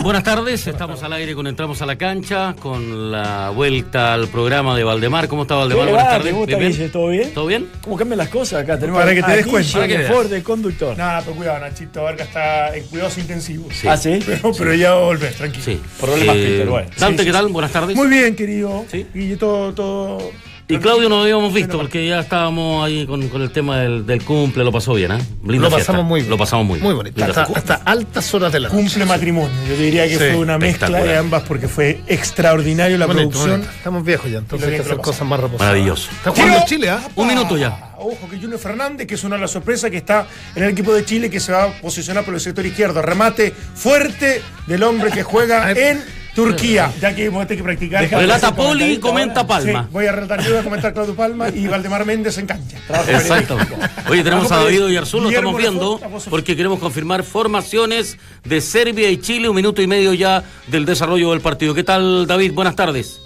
Buenas tardes, estamos al aire con Entramos a la Cancha, con la vuelta al programa de Valdemar. ¿Cómo está Valdemar? ¿Qué Buenas va? tardes. ¿Cómo está, ¿Bien? ¿Todo bien? ¿Todo bien? ¿Cómo cambian las cosas acá? Tenemos Para que te des cuenta. Para que. Ford, de conductor. Nada, pero cuidado, Nachito Vargas está en cuidados intensivos. Sí. ¿Ah, sí? Pero, pero ya va a volver, tranquilo. Sí. Problemas, Eh, Peter, bueno. Dante, Sí, ¿qué tal? Buenas tardes. Muy bien, querido. Sí. Y todo, todo. Y Claudio no lo habíamos visto porque ya estábamos ahí con, con el tema del, del cumple, lo pasó bien, ¿eh? Linda Lo fiesta. pasamos muy bien. Lo pasamos muy bien. Muy bonito. Hasta, hasta altas horas de la noche. Cumple matrimonio. Yo diría que Sí, fue una mezcla de ambas porque fue extraordinario la Bonito, producción. bonito. Estamos viejos ya, entonces hay que hacer cosas más reposadas. Maravilloso. Está jugando Quiero- Chile, ¿ah? Un minuto ya. Ojo que Junior Fernández, que es una de las sorpresas que está en el equipo de Chile, que se va a posicionar por el sector izquierdo. Remate fuerte del hombre que juega en Turquía. Ya que a tener que practicar. Relata Poli, comenta. Sí, Palma. voy a relatar yo, voy a comentar Claudio Palma y Valdemar Méndez en cancha. Exacto. Oye, tenemos a David Oyarzún, lo estamos viendo porque queremos confirmar formaciones de Serbia y Chile, un minuto y medio ya del desarrollo del partido. ¿Qué tal, David? Buenas tardes.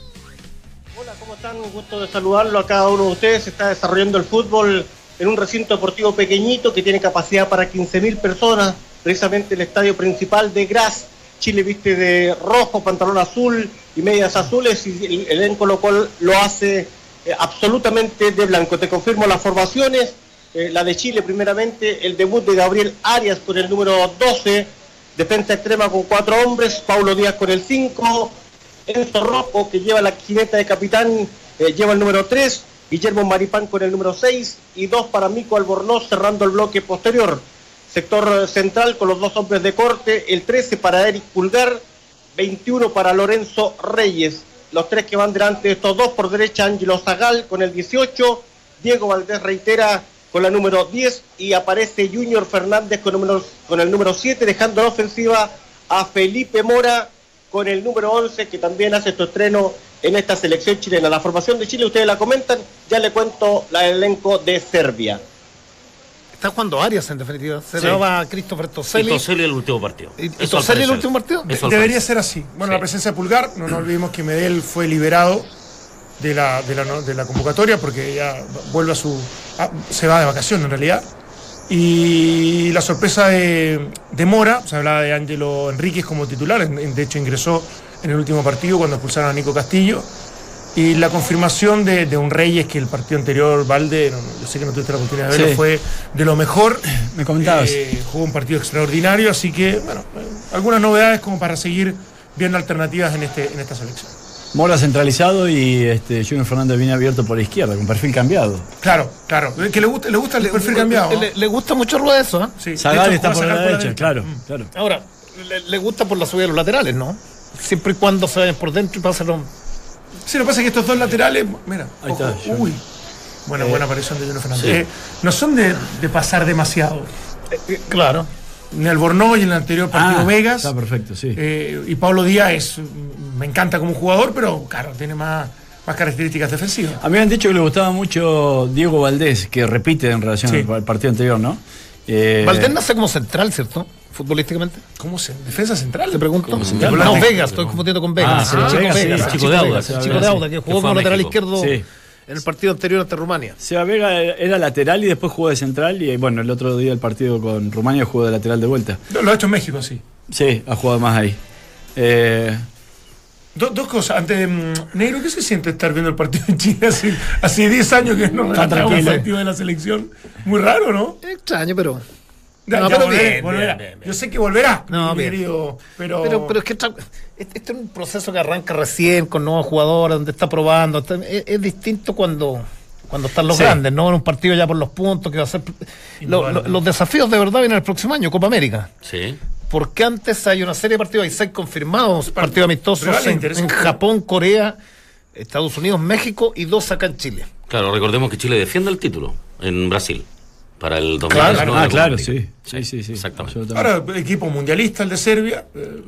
Hola, ¿cómo están? Un gusto de saludarlo a cada uno de ustedes. Se está desarrollando el fútbol en un recinto deportivo pequeñito que tiene capacidad para 15.000 personas, precisamente el estadio principal de Graz. Chile viste de rojo, pantalón azul y medias azules y el el elenco local lo hace eh, absolutamente de blanco. Te confirmo las formaciones. eh, la de Chile primeramente, el debut de Gabriel Arias con el número 12, defensa extrema con cuatro hombres, Paulo Díaz con el 5, Enzo Rocco, que lleva la jineta de capitán, eh, lleva el número 3, Guillermo Maripán con el número 6 y dos para Mico Albornoz cerrando el bloque posterior. Sector central con los dos hombres de corte, el 13 para Eric Pulgar, 21 para Lorenzo Reyes. Los tres que van delante de estos dos, por derecha Ángelo Zagal con el 18, Diego Valdés reitera con la número 10 y aparece Junior Fernández con, con el número 7, dejando la ofensiva a Felipe Mora con el número 11 que también hace su estreno en esta selección chilena. La formación de Chile, ustedes la comentan, ya le cuento la elenco de Serbia. Está jugando Arias en definitiva. Se Sí. le va a Christopher Y Toselli. Toselli el último partido. ¿Y- y Toselli el último partido? Eso Debería ser así. Bueno, Sí. la presencia de Pulgar, no nos olvidemos que Medel fue liberado de la, de la, no- de la convocatoria porque ya vuelve a su. a- se va de vacaciones en realidad. Y la sorpresa de, de Mora, se hablaba de Ángelo Enríquez como titular, de hecho ingresó en el último partido cuando expulsaron a Nico Castillo. Y la confirmación de, de un Reyes que el partido anterior, Valde, no, yo sé que no tuviste la oportunidad de verlo, Sí. fue de lo mejor. Me comentabas. Eh, jugó un partido extraordinario, así que, bueno, eh, algunas novedades como para seguir viendo alternativas en, este, en esta selección. Mora centralizado y este, Junior Fernández viene abierto por la izquierda, con perfil cambiado. Claro, claro. eh, Que le gusta, le gusta el perfil cambiado. Le, le gusta mucho Rueda eso, ¿ah? Sí, hecho, está por la derecha, claro, Mm. claro. Ahora, le, le gusta por la subida de los laterales, ¿no? Siempre y cuando se vayan por dentro y pasen los... Sí, lo que pasa es que estos dos laterales, mira, Ahí ojo, está, uy, buena, buena aparición de Junior Fernández. sí. Eh, no son de, de pasar demasiado. Eh, claro. En el Borno y en el anterior partido Ah, Vegas. Está perfecto, sí. eh, y Pablo Díaz es, me encanta como jugador, pero claro, tiene más, más características defensivas. A mí me han dicho que le gustaba mucho Diego Valdés, que repite en relación Sí. al, al partido anterior, ¿no? Eh, Valdés nace como central, ¿cierto? Futbolísticamente. ¿Cómo se? ¿Defensa central? Te pregunto. No, central. Volante. Vegas, estoy confundiendo con Vegas. Ah, el sí, chico Vegas, sí, Vegas, el el chico chico de Auda, Vegas, sí, el sí, chico de sí. Auda, que jugó como lateral izquierdo Sí. en el partido anterior ante Rumania. Seba Vega era lateral y después jugó de central y bueno, el otro día el partido con Rumania jugó de lateral de vuelta. Lo, lo ha hecho en México, sí. Sí, ha jugado más ahí. Eh, Do- dos cosas. Antes, de, mm, Negro, ¿qué se siente estar viendo el partido en Chile hace, hace 10 años que no el tranquilo. partido de la selección? Muy raro, ¿no? Extraño, pero. No, pero bien, volverá. bien, bien, bien. Yo sé que volverá, No, mi bien. querido, pero... Pero, pero es que este este es un proceso que arranca recién con nuevos jugadores, donde está probando. está- es, es distinto cuando, cuando están los Sí. grandes, ¿no? En un partido ya por los puntos, que va a ser. lo- lo- los desafíos de verdad vienen el próximo año, Copa América. Sí. Porque antes hay una serie de partidos, hay seis confirmados, partidos amistosos en, Japón, Corea, Estados Unidos, México y dos acá en Chile. Claro, recordemos que Chile defiende el título en Brasil para el 2019. Claro, de ah, Copa claro, sí. Sí, sí, sí. Exactamente. Ahora, equipo mundialista, el de Serbia. eh,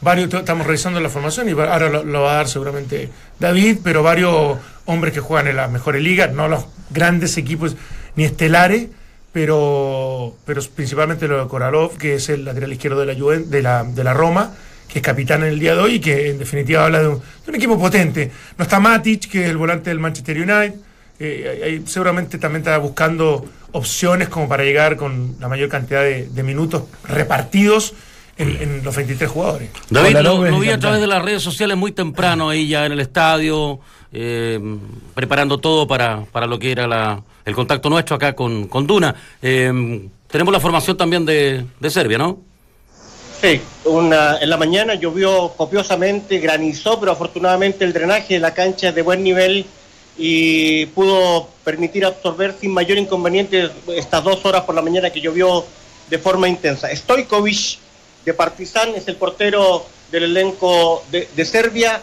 varios, estamos revisando la formación y ahora lo, lo va a dar seguramente David, pero varios hombres que juegan en las mejores ligas, no los grandes equipos ni estelares, pero, pero principalmente lo de Koralov, que es el lateral izquierdo de la, Juven- de la, de la Roma, que es capitán en el día de hoy y que en definitiva habla de un, de un equipo potente. No está Matic, que es el volante del Manchester United. Eh, seguramente también está buscando opciones como para llegar con la mayor cantidad de, de minutos repartidos en, en los 23 jugadores. David, lo, vi a través de las redes sociales muy temprano ahí ya en el estadio, eh, preparando todo para, para lo que era la, el contacto nuestro acá con, con Duna. Eh, tenemos la formación también de, de Serbia, ¿no? Sí, una, en la mañana llovió copiosamente, granizó, pero afortunadamente el drenaje de la cancha es de buen nivel y pudo permitir absorber sin mayor inconveniente estas dos horas por la mañana que llovió de forma intensa. Stojkovic de Partizan es el portero del elenco de, de Serbia,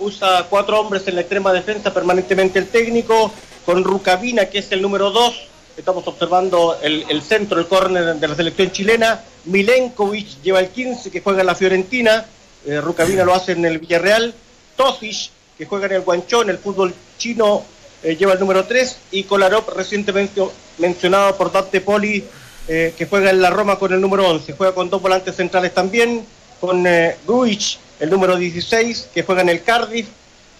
usa cuatro hombres en la extrema defensa permanentemente el técnico, con Rukavina que es el número dos, estamos observando el, el centro, el córner de la selección chilena, Milenkovic lleva el 15 que juega en la Fiorentina, eh, Rukavina lo hace en el Villarreal, Tosic que juega en el Guanchón, el fútbol chino eh, lleva el número 3 y Kolarov recientemente mencionado por Dante Poli eh, que juega en la Roma con el número 11, juega con dos volantes centrales también, con eh, Grujic, el número 16 que juega en el Cardiff,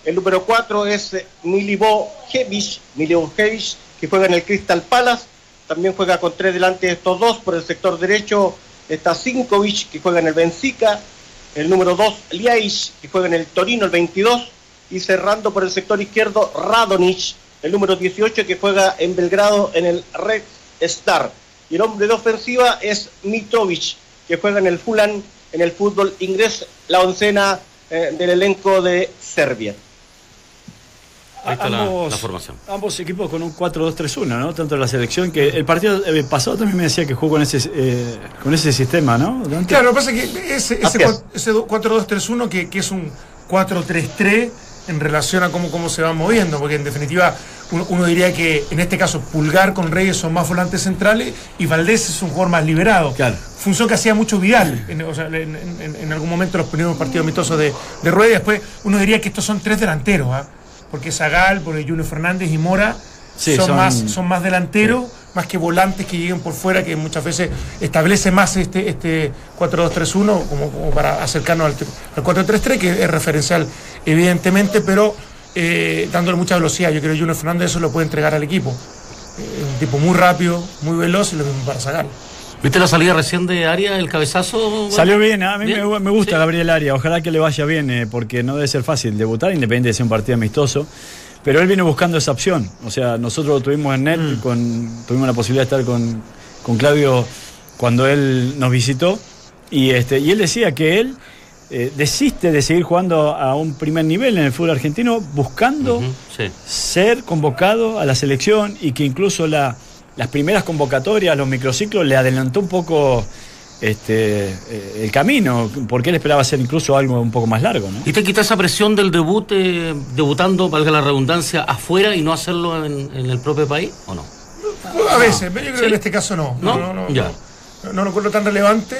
el número 4 es eh, Milivojevic, Milivojevic que juega en el Crystal Palace, también juega con tres delante de estos dos, por el sector derecho está Sinkovic que juega en el Benfica, el número 2 Liaic que juega en el Torino, el 22, y cerrando por el sector izquierdo Radonic, el número 18 que juega en Belgrado en el Red Star. Y el hombre de ofensiva es Mitrovic, que juega en el Fulham en el fútbol inglés, la oncena eh, del elenco de Serbia. Ahí está la- ambos, la formación. ambos equipos con un 4-2-3-1, ¿no? Tanto la selección que el partido eh, pasado también me decía que jugó con ese eh, con ese sistema, ¿no? Dante? Claro, lo que pasa es que ese, ese, ese do- 4-2-3-1 que, que es un 4-3-3 en relación a cómo, cómo se van moviendo, porque en definitiva uno, uno diría que en este caso Pulgar con Reyes son más volantes centrales y Valdés es un jugador más liberado. Claro. Función que hacía mucho Vidal, en, o sea, en, en- en algún momento los primeros partidos amistosos de, de Rueda, después uno diría que estos son tres delanteros, ¿ah? porque Zagal, porque Julio Fernández y Mora Sí, son, son- más, son más delanteros, más que volantes que lleguen por fuera, que muchas veces establece más este, este 4-2-3-1 como, como para acercarnos al, al 4-3-3, que es referencial evidentemente, pero eh, dándole mucha velocidad. Yo creo que Junior Fernández eso lo puede entregar al equipo. Eh, Es un tipo muy rápido, muy veloz y lo mismo para Zagal. ¿Viste la salida recién de Aria, el cabezazo? Salió bien, a mí Bien. me, me gusta Sí. Gabriel Aria, ojalá que le vaya bien, eh, porque no debe ser fácil debutar, independiente de ser un partido amistoso. Pero él viene buscando esa opción. O sea, nosotros lo tuvimos en net, Mm. con, tuvimos la posibilidad de estar con, con Claudio cuando él nos visitó. Y, este, y él decía que él eh, desiste de seguir jugando a un primer nivel en el fútbol argentino, buscando sí. ser convocado a la selección y que incluso la- las primeras convocatorias, los microciclos, le adelantó un poco este, eh, el camino, porque él esperaba hacer incluso algo un poco más largo. ¿no? ¿Y te quita esa presión del debut, eh, debutando, valga la redundancia, afuera y no hacerlo en, en el propio país? ¿O no? A veces, pero yo creo Sí. que en este caso no. ¿No? No, no, no, Ya. no, no lo encuentro tan relevante.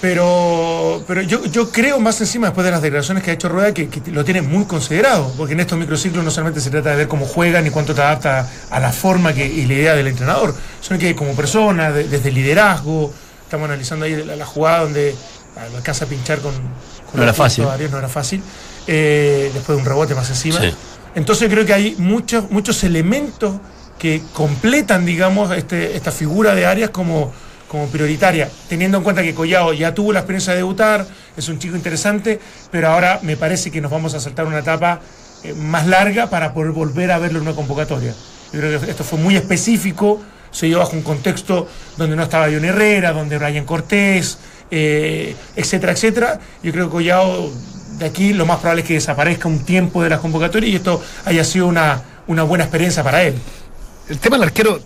Pero, pero yo, yo creo más encima, después de las declaraciones que ha hecho Rueda, que, que lo tiene muy considerado, porque en estos microciclos no solamente se trata de ver cómo juegan y cuánto te adapta a la forma que, y la idea del entrenador, sino que como persona, de- desde el liderazgo, estamos analizando ahí la, la jugada donde alcanza a pinchar con, con No era fácil. todavía, no era fácil, eh, después de un rebote más encima. Sí. Entonces creo que hay muchos, muchos elementos que completan, digamos, este, esta figura de Arias como, como prioritaria, teniendo en cuenta que Collao ya tuvo la experiencia de debutar, es un chico interesante, pero ahora me parece que nos vamos a saltar una etapa eh, más larga para poder volver a verlo en una convocatoria. Yo creo que esto fue muy específico, se dio bajo un contexto donde no estaba John Herrera, donde Brian Cortés, eh, etcétera, etcétera. Yo creo que Collao de aquí lo más probable es que desaparezca un tiempo de las convocatorias y esto haya sido una, una buena experiencia para él. El tema del arquero,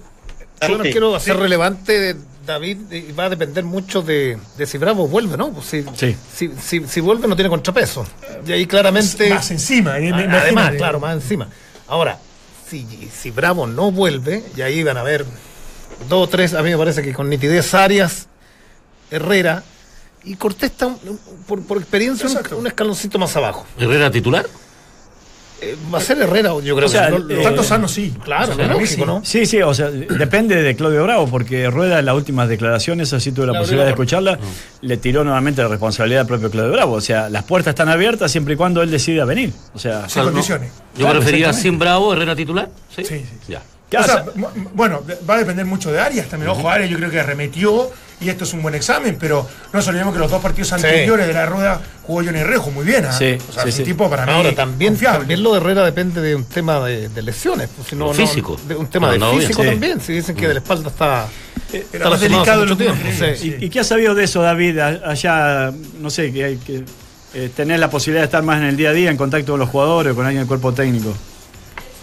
arquero va a ser relevante, David, va a depender mucho de, de si Bravo vuelve, ¿no? Pues si, Sí. si, si, si vuelve no tiene contrapeso. Y ahí claramente... Más encima, me- Además, imagínate. claro, más encima. Ahora, si, si Bravo no vuelve, y ahí van a ver dos o tres, a mí me parece que con nitidez Arias, Herrera, y Cortés está, por, por experiencia, un escaloncito más abajo. ¿Herrera titular? Va a ser Herrera, yo creo O sea, que eh, Tanto sano sí. Claro, O sea, lógico, sí. ¿no? Sí, sí, o sea, depende de Claudio Bravo, porque Rueda en las últimas declaraciones, así tuve la Claudio posibilidad de escucharla, le tiró nuevamente la responsabilidad al propio Claudio Bravo. O sea, las puertas están abiertas siempre y cuando él decida venir. O sea, Sin condiciones. Yo Claro, prefería sin Bravo, Herrera titular. Sí, Sí, sí. Ya. O sea, bueno, va a depender mucho de Arias también. Ojo, Arias yo creo que arremetió y esto es un buen examen, pero no nos olvidemos que los dos partidos anteriores de la rueda jugó Johnny Rejo muy bien. ¿ah? Sí, o sea, sí, es un sí. tipo para mí Ahora también, confiable. también lo de Herrera depende de un tema de, de lesiones. pues, si no- no- Físico. de un tema No, de no, bien. físico Sí. también. Si dicen que de la espalda está, está más delicado hace lo que mucho tiempo. creía, sí. sí. ¿Y, y qué ha sabido de eso, David? Allá, no sé, que hay que eh, tener la posibilidad de estar más en el día a día, en contacto con los jugadores, con alguien del cuerpo técnico.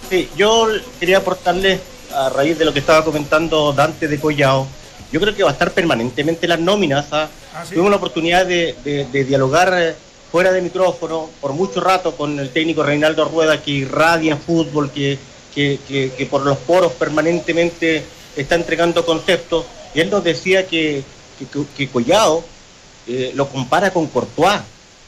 Sí, yo quería aportarle, a raíz de lo que estaba comentando Dante de Collao, yo creo que va a estar permanentemente en las nóminas. ¿ah? Ah, ¿sí? Tuvimos la oportunidad de, de- de dialogar eh, fuera de micrófono por mucho rato con el técnico Reinaldo Rueda, que irradia fútbol, que, que, que- que por los poros permanentemente está entregando conceptos. Y él nos decía que, que, que Collao eh, lo compara con Courtois.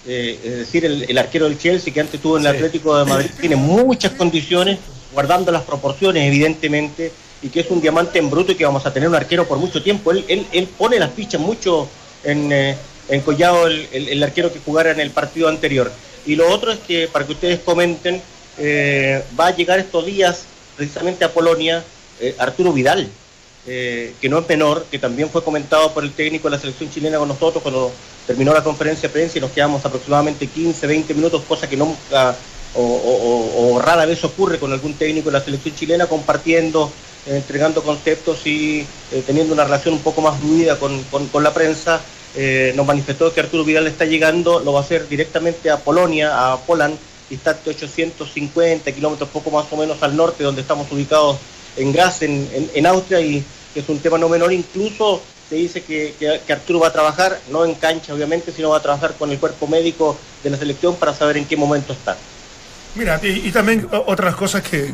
Eh, es decir, el, el arquero del Chelsea que antes tuvo en el Atlético de Madrid tiene muchas condiciones, guardando las proporciones, evidentemente, y que es un diamante en bruto y que vamos a tener un arquero por mucho tiempo. Él, él, él pone las fichas mucho en, eh, en Collado, el, el- el arquero que jugara en el partido anterior. Y lo otro es que, para que ustedes comenten, eh, va a llegar estos días precisamente a Polonia eh, Arturo Vidal eh, que no es menor, que también fue comentado por el técnico de la selección chilena con nosotros cuando terminó la conferencia de prensa y nos quedamos aproximadamente 15, 20 minutos, cosa que nunca o, rara vez ocurre con algún técnico de la selección chilena compartiendo, eh, entregando conceptos y eh, teniendo una relación un poco más fluida con, con- la prensa. Eh, nos manifestó que Arturo Vidal está llegando, lo va a hacer directamente a Polonia, a Poland, a 850 kilómetros, poco más o menos al norte, donde estamos ubicados en Graz, en, en- en Austria, y que es un tema no menor. Incluso se dice que, que- que Arturo va a trabajar, no en cancha obviamente, sino va a trabajar con el cuerpo médico de la selección para saber en qué momento está. Mira, y, y también otras cosas que,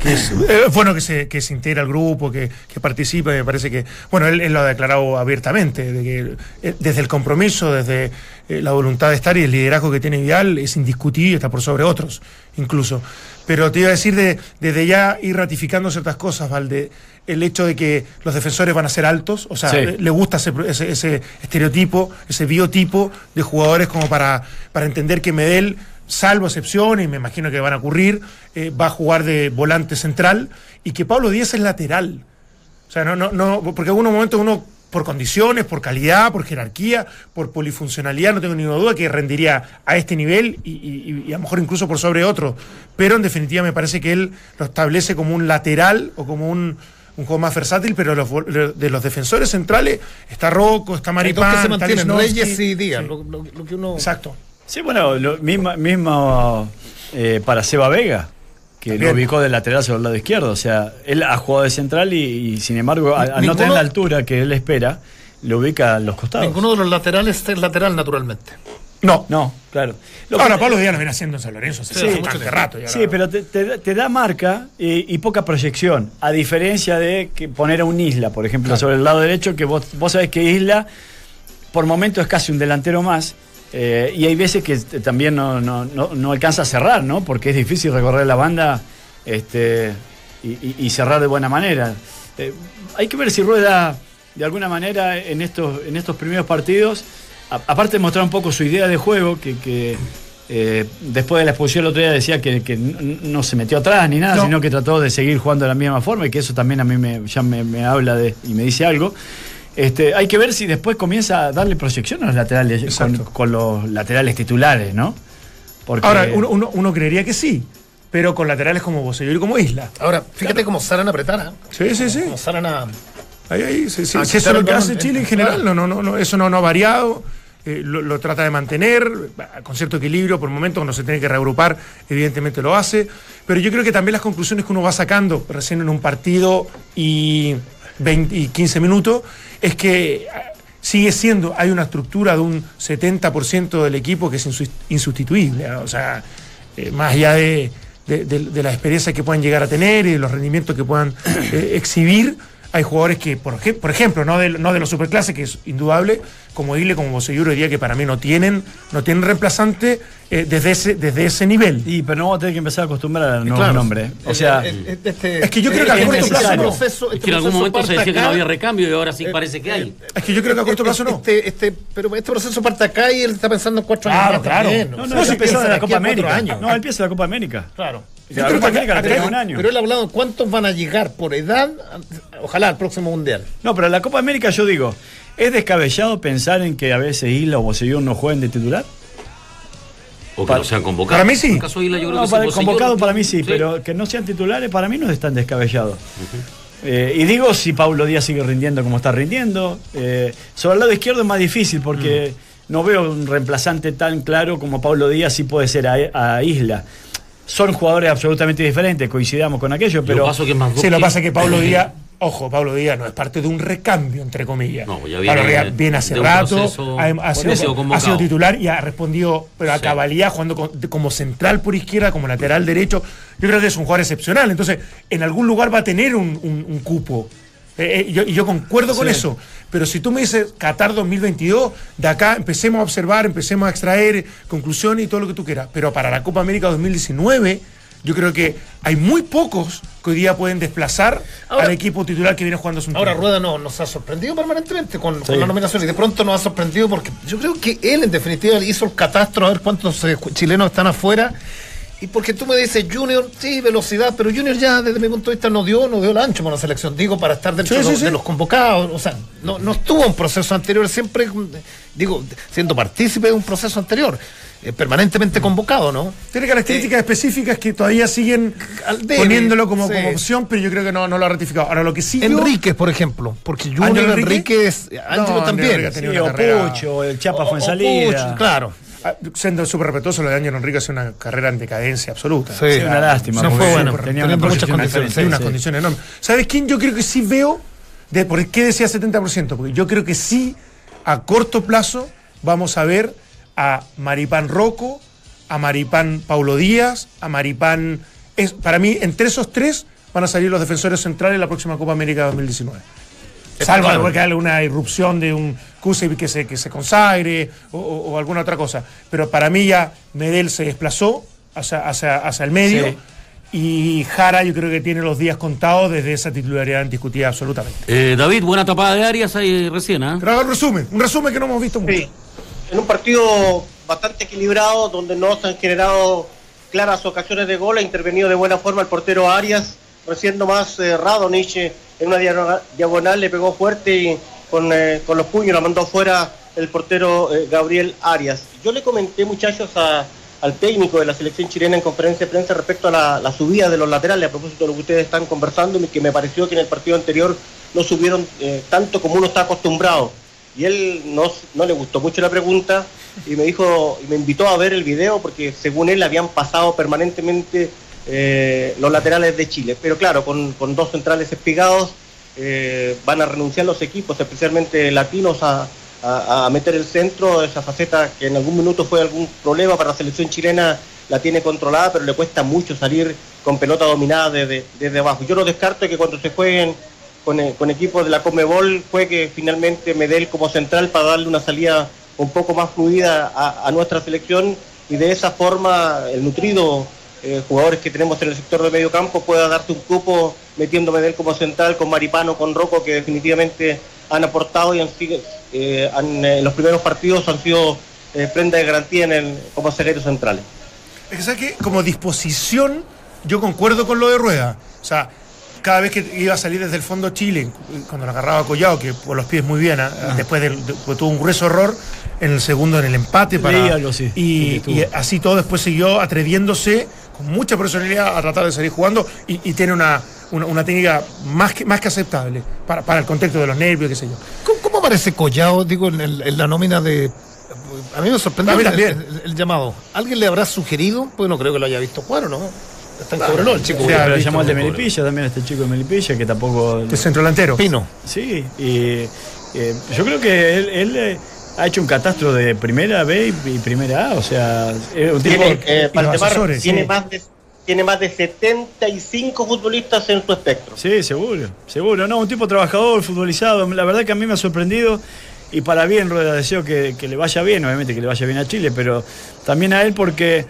que es eh, bueno que se, que se integra al grupo, que, que participe, me parece que, bueno, él, él lo ha declarado abiertamente, de que eh, desde el compromiso, desde eh, la voluntad de estar y el liderazgo que tiene Vidal es indiscutible, está por sobre otros, incluso. Pero te iba a decir de, desde ya ir ratificando ciertas cosas, Valde, el hecho de que los defensores van a ser altos, o sea, Sí. le gusta ese, ese- ese estereotipo, ese biotipo de jugadores como para, para entender que Medel, salvo excepciones, y me imagino que van a ocurrir, eh, va a jugar de volante central y que Pablo Díaz es lateral. O sea, no, no, no, porque en algunos momentos uno, por condiciones, por calidad, por jerarquía, por polifuncionalidad, no tengo ninguna duda que rendiría a este nivel y, y- y a lo mejor incluso por sobre otro. Pero en definitiva me parece que él lo establece como un lateral o como un, un juego más versátil, pero los de los defensores centrales está Rocco, está Maripán, que se mantienen. Reyes y Díaz. Sí, Lo, lo- lo que uno. Exacto. Sí, bueno, lo mismo, mismo eh, para Seba Vega, que También. lo ubicó de lateral sobre el lado izquierdo. O sea, él ha jugado de central y, y, sin embargo, al, al no tener la altura que él espera, lo ubica a los costados. Ninguno de los laterales es lateral naturalmente. No. No, claro. Lo Ahora que- Pablo Díaz lo viene haciendo en San Lorenzo hace Sí, mucho tiempo. rato. ya Sí, la- pero te, te- te da marca y, y poca proyección, a diferencia de que poner a un Isla, por ejemplo, sobre el lado derecho, que vos, vos sabés que Isla por momentos es casi un delantero más, eh, y hay veces que t- también no, no- no- no alcanza a cerrar, ¿no? Porque es difícil recorrer la banda este, y, y- y cerrar de buena manera. Eh, hay que ver si Rueda, de alguna manera, en estos, en estos primeros partidos, a- aparte de mostrar un poco su idea de juego, que, que, eh, después de la expulsión el otro día decía que, no se metió atrás ni nada, No. sino que trató de seguir jugando de la misma forma y que eso también a mí me, ya me, me habla de, y me dice algo. Este, hay que ver si después comienza a darle proyección a los laterales, con, los laterales titulares, ¿no? Porque, Ahora, uno, uno- uno creería que sí, pero con laterales como Bosellur y como Isla. Ahora, fíjate cómo Saran apretar. ¿eh? Sí, sí, sí. Como Saran a. Ahí, ahí, sí, sí. Ah, Sí, eso es lo que hace Chile en general. claro. No, no, no, no, eso no, no ha variado. Eh, lo, trata de mantener con cierto equilibrio. Por momentos, cuando se tiene que reagrupar, evidentemente lo hace. Pero yo creo que también las conclusiones que uno va sacando recién en un partido y, 20 y 15 minutos es que ah, sigue siendo, hay una estructura de un 70% del equipo que es insus- insustituible. O sea, eh, más allá de, de, de- de la experiencia que puedan llegar a tener y de los rendimientos que puedan eh, exhibir, hay jugadores que, por, ej- por ejemplo, no de, no de los superclases, que es indudable, como Ile, como Bosellur, hoy día que para mí no tienen, no tienen reemplazante eh, desde, ese, desde ese nivel. Y, pero no vamos a tener que empezar a acostumbrar a nuevos Claro. nombres. ¿eh? O El- sea, el- el- este- Es que yo creo que a este corto plazo no. proceso- Es este que en algún momento se decía que no había recambio y ahora sí parece que hay. Es que yo creo que a corto plazo no. Este, este, pero este proceso parte acá y él está pensando en cuatro Claro, años. más claro. también, no, o no, sea, no, piensa de la Copa América. años. No, él empieza la Copa América. Claro. Yo la creo Copa que América la acá- tenemos un año. Pero él ha hablado de cuántos van a llegar por edad, ojalá al próximo mundial. No, pero la Copa América yo digo, ¿es descabellado pensar en que a veces Isla o Bosellón no jueguen de titular? O que Para- no sean convocados. para mí sí. En el caso de Isla, yo creo No, que sí, para- Bocellón, convocado para mí sí, sí. pero que no sean titulares para mí no es tan descabellado. Eh, y digo si Paulo Díaz sigue rindiendo como está rindiendo. Eh, sobre el lado izquierdo es más difícil porque Mm. no veo un reemplazante tan claro como Paulo Díaz sí puede ser a, a Isla. Son jugadores absolutamente diferentes, coincidamos con aquello, Pero paso que más Sí, lo que pasa es que Pablo Díaz, ojo, Pablo Díaz no es parte de un recambio, entre comillas. No, ya Pablo viene Díaz de- viene hace rato, proceso- ha, sido, ha titular y ha respondido pero a Sí. cabalidad, jugando con- de- como central por izquierda, como lateral derecho. Yo creo que es un jugador excepcional. Entonces, en algún lugar va a tener un, un- un cupo. Eh, eh, yo, yo concuerdo con Sí. eso. Pero si tú me dices Qatar 2022, de acá empecemos a observar, empecemos a extraer conclusiones y todo lo que tú quieras. Pero para la Copa América 2019, yo creo que hay muy pocos que hoy día pueden desplazar Ahora- al equipo titular que viene jugando un Ahora. Rueda no, nos ha sorprendido permanentemente con, la nominación y de pronto nos ha sorprendido porque yo creo que él en definitiva hizo el catastro a ver cuántos eh, chilenos están afuera y porque tú me dices Junior, sí, velocidad, pero Junior ya desde mi punto de vista no dio, no dio el ancho para la selección, digo, para estar dentro Sí, de, los, sí, de los convocados, o sea, no, no estuvo en proceso anterior, siempre, mm, digo, siendo partícipe de un proceso anterior, eh, permanentemente convocado, ¿no? Tiene características específicas que todavía siguen Al débil, poniéndolo como, sí. como opción, pero yo creo que no, no lo ha ratificado. Ahora, lo que sí yo- Enríquez, por ejemplo, porque Junior ¿Ángel Enrique? Enríquez, No, Ángelo también. Enrique ha tenido sí, una o carrera- Pucho, el Chapa O- fue en salida. Claro. Ah, siendo súper respetuoso, lo de Ángel Enrique hace una carrera en decadencia absoluta. Sí. Una lástima. No porque fue bueno, tenía muchas condiciones, Hay unas condiciones enormes. ¿Sabes quién yo creo que sí veo? De, ¿Por qué decía 70%? Porque yo creo que sí, a corto plazo, vamos a ver a Maripán Rocco, a Maripán Paulo Díaz, a Maripán. Es, para mí, entre esos tres van a salir los defensores centrales en la próxima Copa América 2019. Salvo probable. que haya una irrupción de un Que se, que se consagre o, o- o alguna otra cosa. Pero para mí ya Medel se desplazó hacia, hacia, hacia el medio Sí. y Jara yo creo que tiene los días contados desde esa titularidad indiscutida absolutamente. Eh, David, buena tapada de Arias ahí recién, ¿ah? Pero un resumen, un resumen que no hemos visto mucho. Sí, en un partido bastante equilibrado, donde no se han generado claras ocasiones de gol, ha intervenido de buena forma el portero Arias, recién nomás eh, Radonich eh, en una diagonal, diagonal le pegó fuerte y con, eh, con los puños la mandó fuera el portero eh, Gabriel Arias. Yo le comenté, muchachos, a- al técnico de la selección chilena en conferencia de prensa respecto a la, la subida de los laterales, a propósito de lo que ustedes están conversando, y que me pareció que en el partido anterior no subieron eh, tanto como uno está acostumbrado. Y él no, no le gustó mucho la pregunta y me dijo, y me invitó a ver el video porque según él habían pasado permanentemente eh, los laterales de Chile. Pero claro, con, con dos centrales espigados eh, van a renunciar los equipos, especialmente latinos, a, a- meter el centro, esa faceta que en algún minuto fue algún problema para la selección chilena, la tiene controlada, pero le cuesta mucho salir con pelota dominada desde, desde abajo. Yo no descarto que cuando se jueguen con, eh, con equipos de la Comebol juegue finalmente Medel como central para darle una salida un poco más fluida a, a nuestra selección y de esa forma el nutrido eh, jugadores que tenemos en el sector de medio campo pueda darte un cupo metiendo Medel como central con Maripano, con Rocco que definitivamente han aportado y han, sido- eh, han, eh, en los primeros partidos han sido eh, prenda de garantía en el, como zagueros centrales. Es que, ¿sabes qué? Como disposición, yo concuerdo con lo de Rueda. O sea, cada vez que iba a salir desde el fondo Chile, cuando lo agarraba Collado, que por los pies muy bien, ¿ah? después del- de- pues tuvo un grueso error en el segundo en el empate. Para, sí, y, así todo después siguió atreviéndose con mucha personalidad a tratar de salir jugando y, y tiene una, una, una técnica más que, más que aceptable para, para el contexto de los nervios, qué sé yo. ¿Cómo, cómo aparece Collado, digo, en, el- en la nómina de... A mí me sorprendió mí el, también. el- el llamado. ¿Alguien le habrá sugerido? Pues no creo que lo haya visto jugar, ¿o no? Está en Cobreloa, el chico. Visto llamó al de Melipilla también, este chico de Melipilla, que tampoco. El centro delantero. Pino. Sí, y eh, yo creo que él, él, eh, ha hecho un catastro de primera B y, primera A, o sea, es un tipo. Tiene, eh, los Valdemar asesores, tiene, sí. más de, tiene más de 75 futbolistas en su espectro. Sí, seguro, seguro. No, un tipo trabajador, futbolizado. La verdad que a mí me ha sorprendido. Y para bien, Rueda, deseo que, que le vaya bien, obviamente que le vaya bien a Chile, pero también a él porque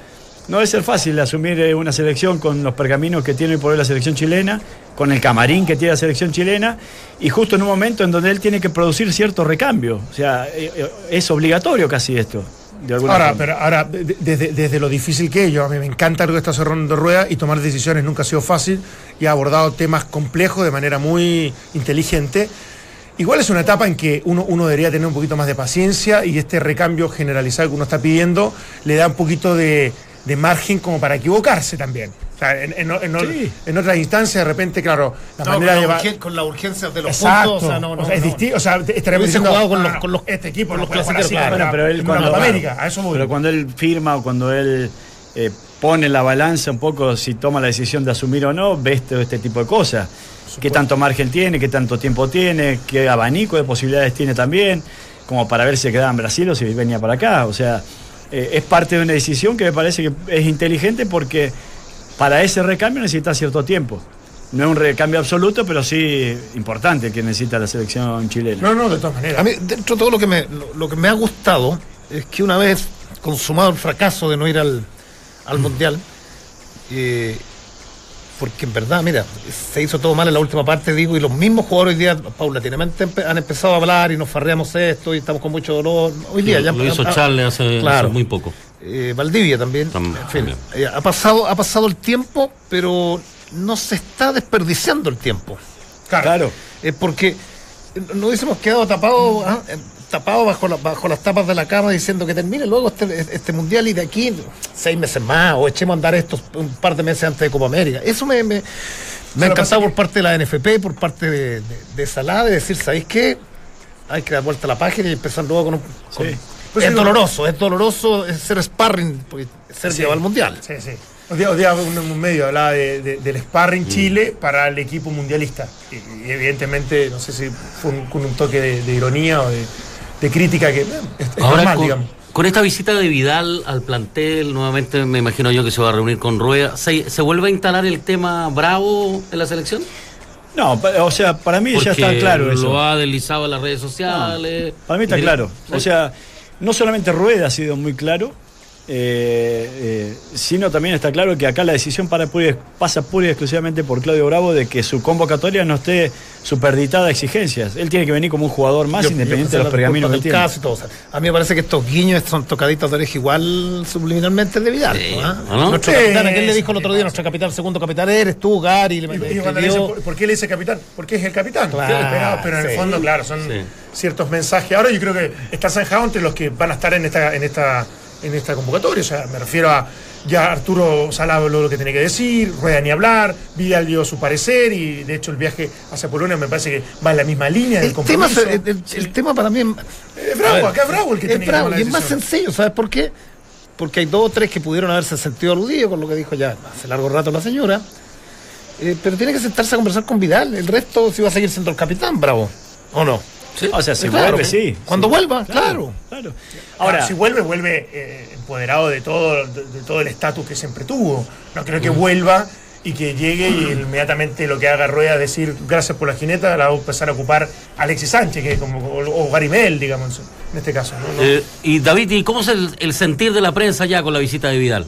no debe ser fácil asumir eh, una selección con los pergaminos que tiene por hoy la selección chilena, con el camarín que tiene la selección chilena, y justo en un momento en donde él tiene que producir cierto recambio. O sea, eh, eh, es obligatorio casi esto. de alguna Ahora, forma. pero ahora, de- de- desde, desde lo difícil que es, yo a mí me encanta lo que está cerrando rueda y tomar decisiones nunca ha sido fácil y ha abordado temas complejos de manera muy inteligente. Igual es una etapa en que uno, uno debería tener un poquito más de paciencia y este recambio generalizado que uno está pidiendo le da un poquito de, de margen como para equivocarse también. O sea, en, en- en- Sí. en otras instancias, de repente, claro, la No, manera con, de la llevar. urgen- con la urgencia de los Exacto. puntos. O sea, no, no, O sea, es distinto. O sea, estaremos diciendo, jugado con los- no, con los- este equipo con los así claro. pero él cuando- América, a eso voy. Pero cuando él firma o cuando él eh, pone la balanza un poco si toma la decisión de asumir o no, ves todo este tipo de cosas. ¿Qué tanto margen tiene? ¿Qué tanto tiempo tiene? ¿Qué abanico de posibilidades tiene también? Como para ver si quedaba en Brasil o si venía para acá. O sea, eh, es parte de una decisión que me parece que es inteligente porque para ese recambio necesita cierto tiempo. No es un recambio absoluto, pero sí importante que necesita la selección chilena. No, no, de todas maneras. A mí, dentro de todo lo que me, lo, lo que me ha gustado es que una vez consumado el fracaso de no ir al, al Mundial, eh, porque en verdad, mira, se hizo todo mal en la última parte, digo, y los mismos jugadores hoy día paulatinamente empe- han empezado a hablar y nos farreamos esto y estamos con mucho dolor. Hoy día ya lo hizo ah, Charles hace, claro. hace muy poco. eh, Valdivia también. Tam- en fin, también. eh, ha, pasado, ha pasado el tiempo, pero no se está desperdiciando el tiempo. Claro. Eh, porque nos hubiésemos quedado tapados ah, tapados bajo, la- bajo las tapas de la cama diciendo que termine luego este, este mundial y de aquí seis meses más o echemos a andar estos un par de meses antes de Copa América. Eso me, me, me encantado que- por parte de la NFP, por parte de, de, de Salada, de decir, ¿sabéis qué? Hay que dar vuelta a la página y empezar luego con un... con- Sí. Pues es doloroso, es doloroso es ser sparring, porque Serbia Sí. va al mundial. Sí, sí. Hoy día, hoy día un, un medio hablaba de- de- del sparring Chile para el equipo mundialista. Y, y evidentemente, no sé si fue un- con un toque de, de ironía o de, de crítica que eh, es, es Ahora, normal, con, digamos. con esta visita de Vidal al plantel, nuevamente me imagino yo que se va a reunir con Rueda. ¿Se, se vuelve a instalar el tema Bravo en la selección? No, o sea, para mí ya está claro eso. Lo ha deslizado en las redes sociales. Para mí está claro. O sea, no solamente Rueda ha sido muy claro, eh, eh, sino también está claro que acá la decisión para pura y- pasa pura y exclusivamente por Claudio Bravo de que su convocatoria no esté superditada a exigencias. Él tiene que venir como un jugador más Yo- independiente yo de los pergaminos que tiene. caso y todo, o sea, a mí me parece que estos guiños son tocaditas de oreja igual subliminalmente de Vidal. Sí, ¿no? ¿Ah? ¿no? Nuestro Sí, capitán, ¿a quién le dijo el otro día? Nuestro capitán, segundo capitán eres tú, Gary. Le, Y- le y dice, ¿por, por qué le dice capitán? Porque es el capitán. Claro, pero, pero en el fondo, claro, son Sí. ciertos mensajes. Ahora yo creo que está zanjado entre los que van a estar en esta, en esta, en esta convocatoria. O sea, me refiero a ya Arturo Sala habló lo que tenía que decir, Rueda ni hablar, Vidal dio su parecer y de hecho el viaje hacia Polonia me parece que va en la misma línea del el, tema, compromiso. el, el- el tema para mí es, Es bravo, ver, acá es bravo el que es tiene que bravo la y es más sencillo, ¿sabes por qué? Porque hay dos o tres que pudieron haberse sentido aludidos con lo que dijo ya hace largo rato la señora. Eh, pero tiene que sentarse a conversar con Vidal. El resto, si va a seguir siendo el capitán, bravo. ¿O no? O sea, si Claro, vuelve, sí. Cuando Sí. vuelva, claro. Claro. Ahora, Ahora, si vuelve, vuelve eh, empoderado de todo, de, de todo el estatus que siempre tuvo. No creo que vuelva y que llegue y inmediatamente lo que haga Rueda es decir gracias por la jineta, la va a empezar a ocupar Alexis Sánchez, que es como, o, o Gary Mel, digamos, en este caso. Eh, y David, ¿y cómo es el, el sentir de la prensa ya con la visita de Vidal?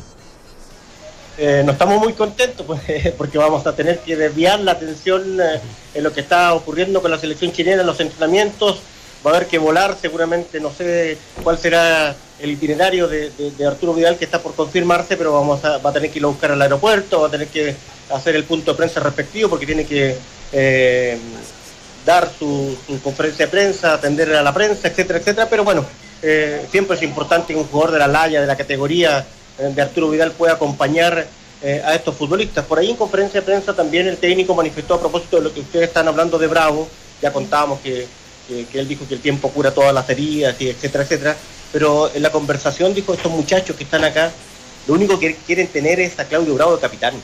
Eh, no estamos muy contentos pues, porque vamos a tener que desviar la atención eh, en lo que está ocurriendo con la selección chilena en los entrenamientos. Va a haber que volar seguramente, no sé cuál será el itinerario de, Arturo Vidal que está por confirmarse, pero vamos a, va a tener que ir a buscar al aeropuerto, va a tener que hacer el punto de prensa respectivo porque tiene que eh, dar su, su conferencia de prensa, atender a la prensa, etcétera, etcétera. Pero bueno, eh, siempre es importante que un jugador de la laya, de la categoría de Arturo Vidal pueda acompañar eh, a estos futbolistas. Por ahí en conferencia de prensa también el técnico manifestó a propósito de lo que ustedes están hablando de Bravo, ya contábamos que, que- él dijo que el tiempo cura todas las heridas, y etcétera, etcétera. Pero en la conversación dijo estos muchachos que están acá, lo único que quieren tener es a Claudio Bravo de capitán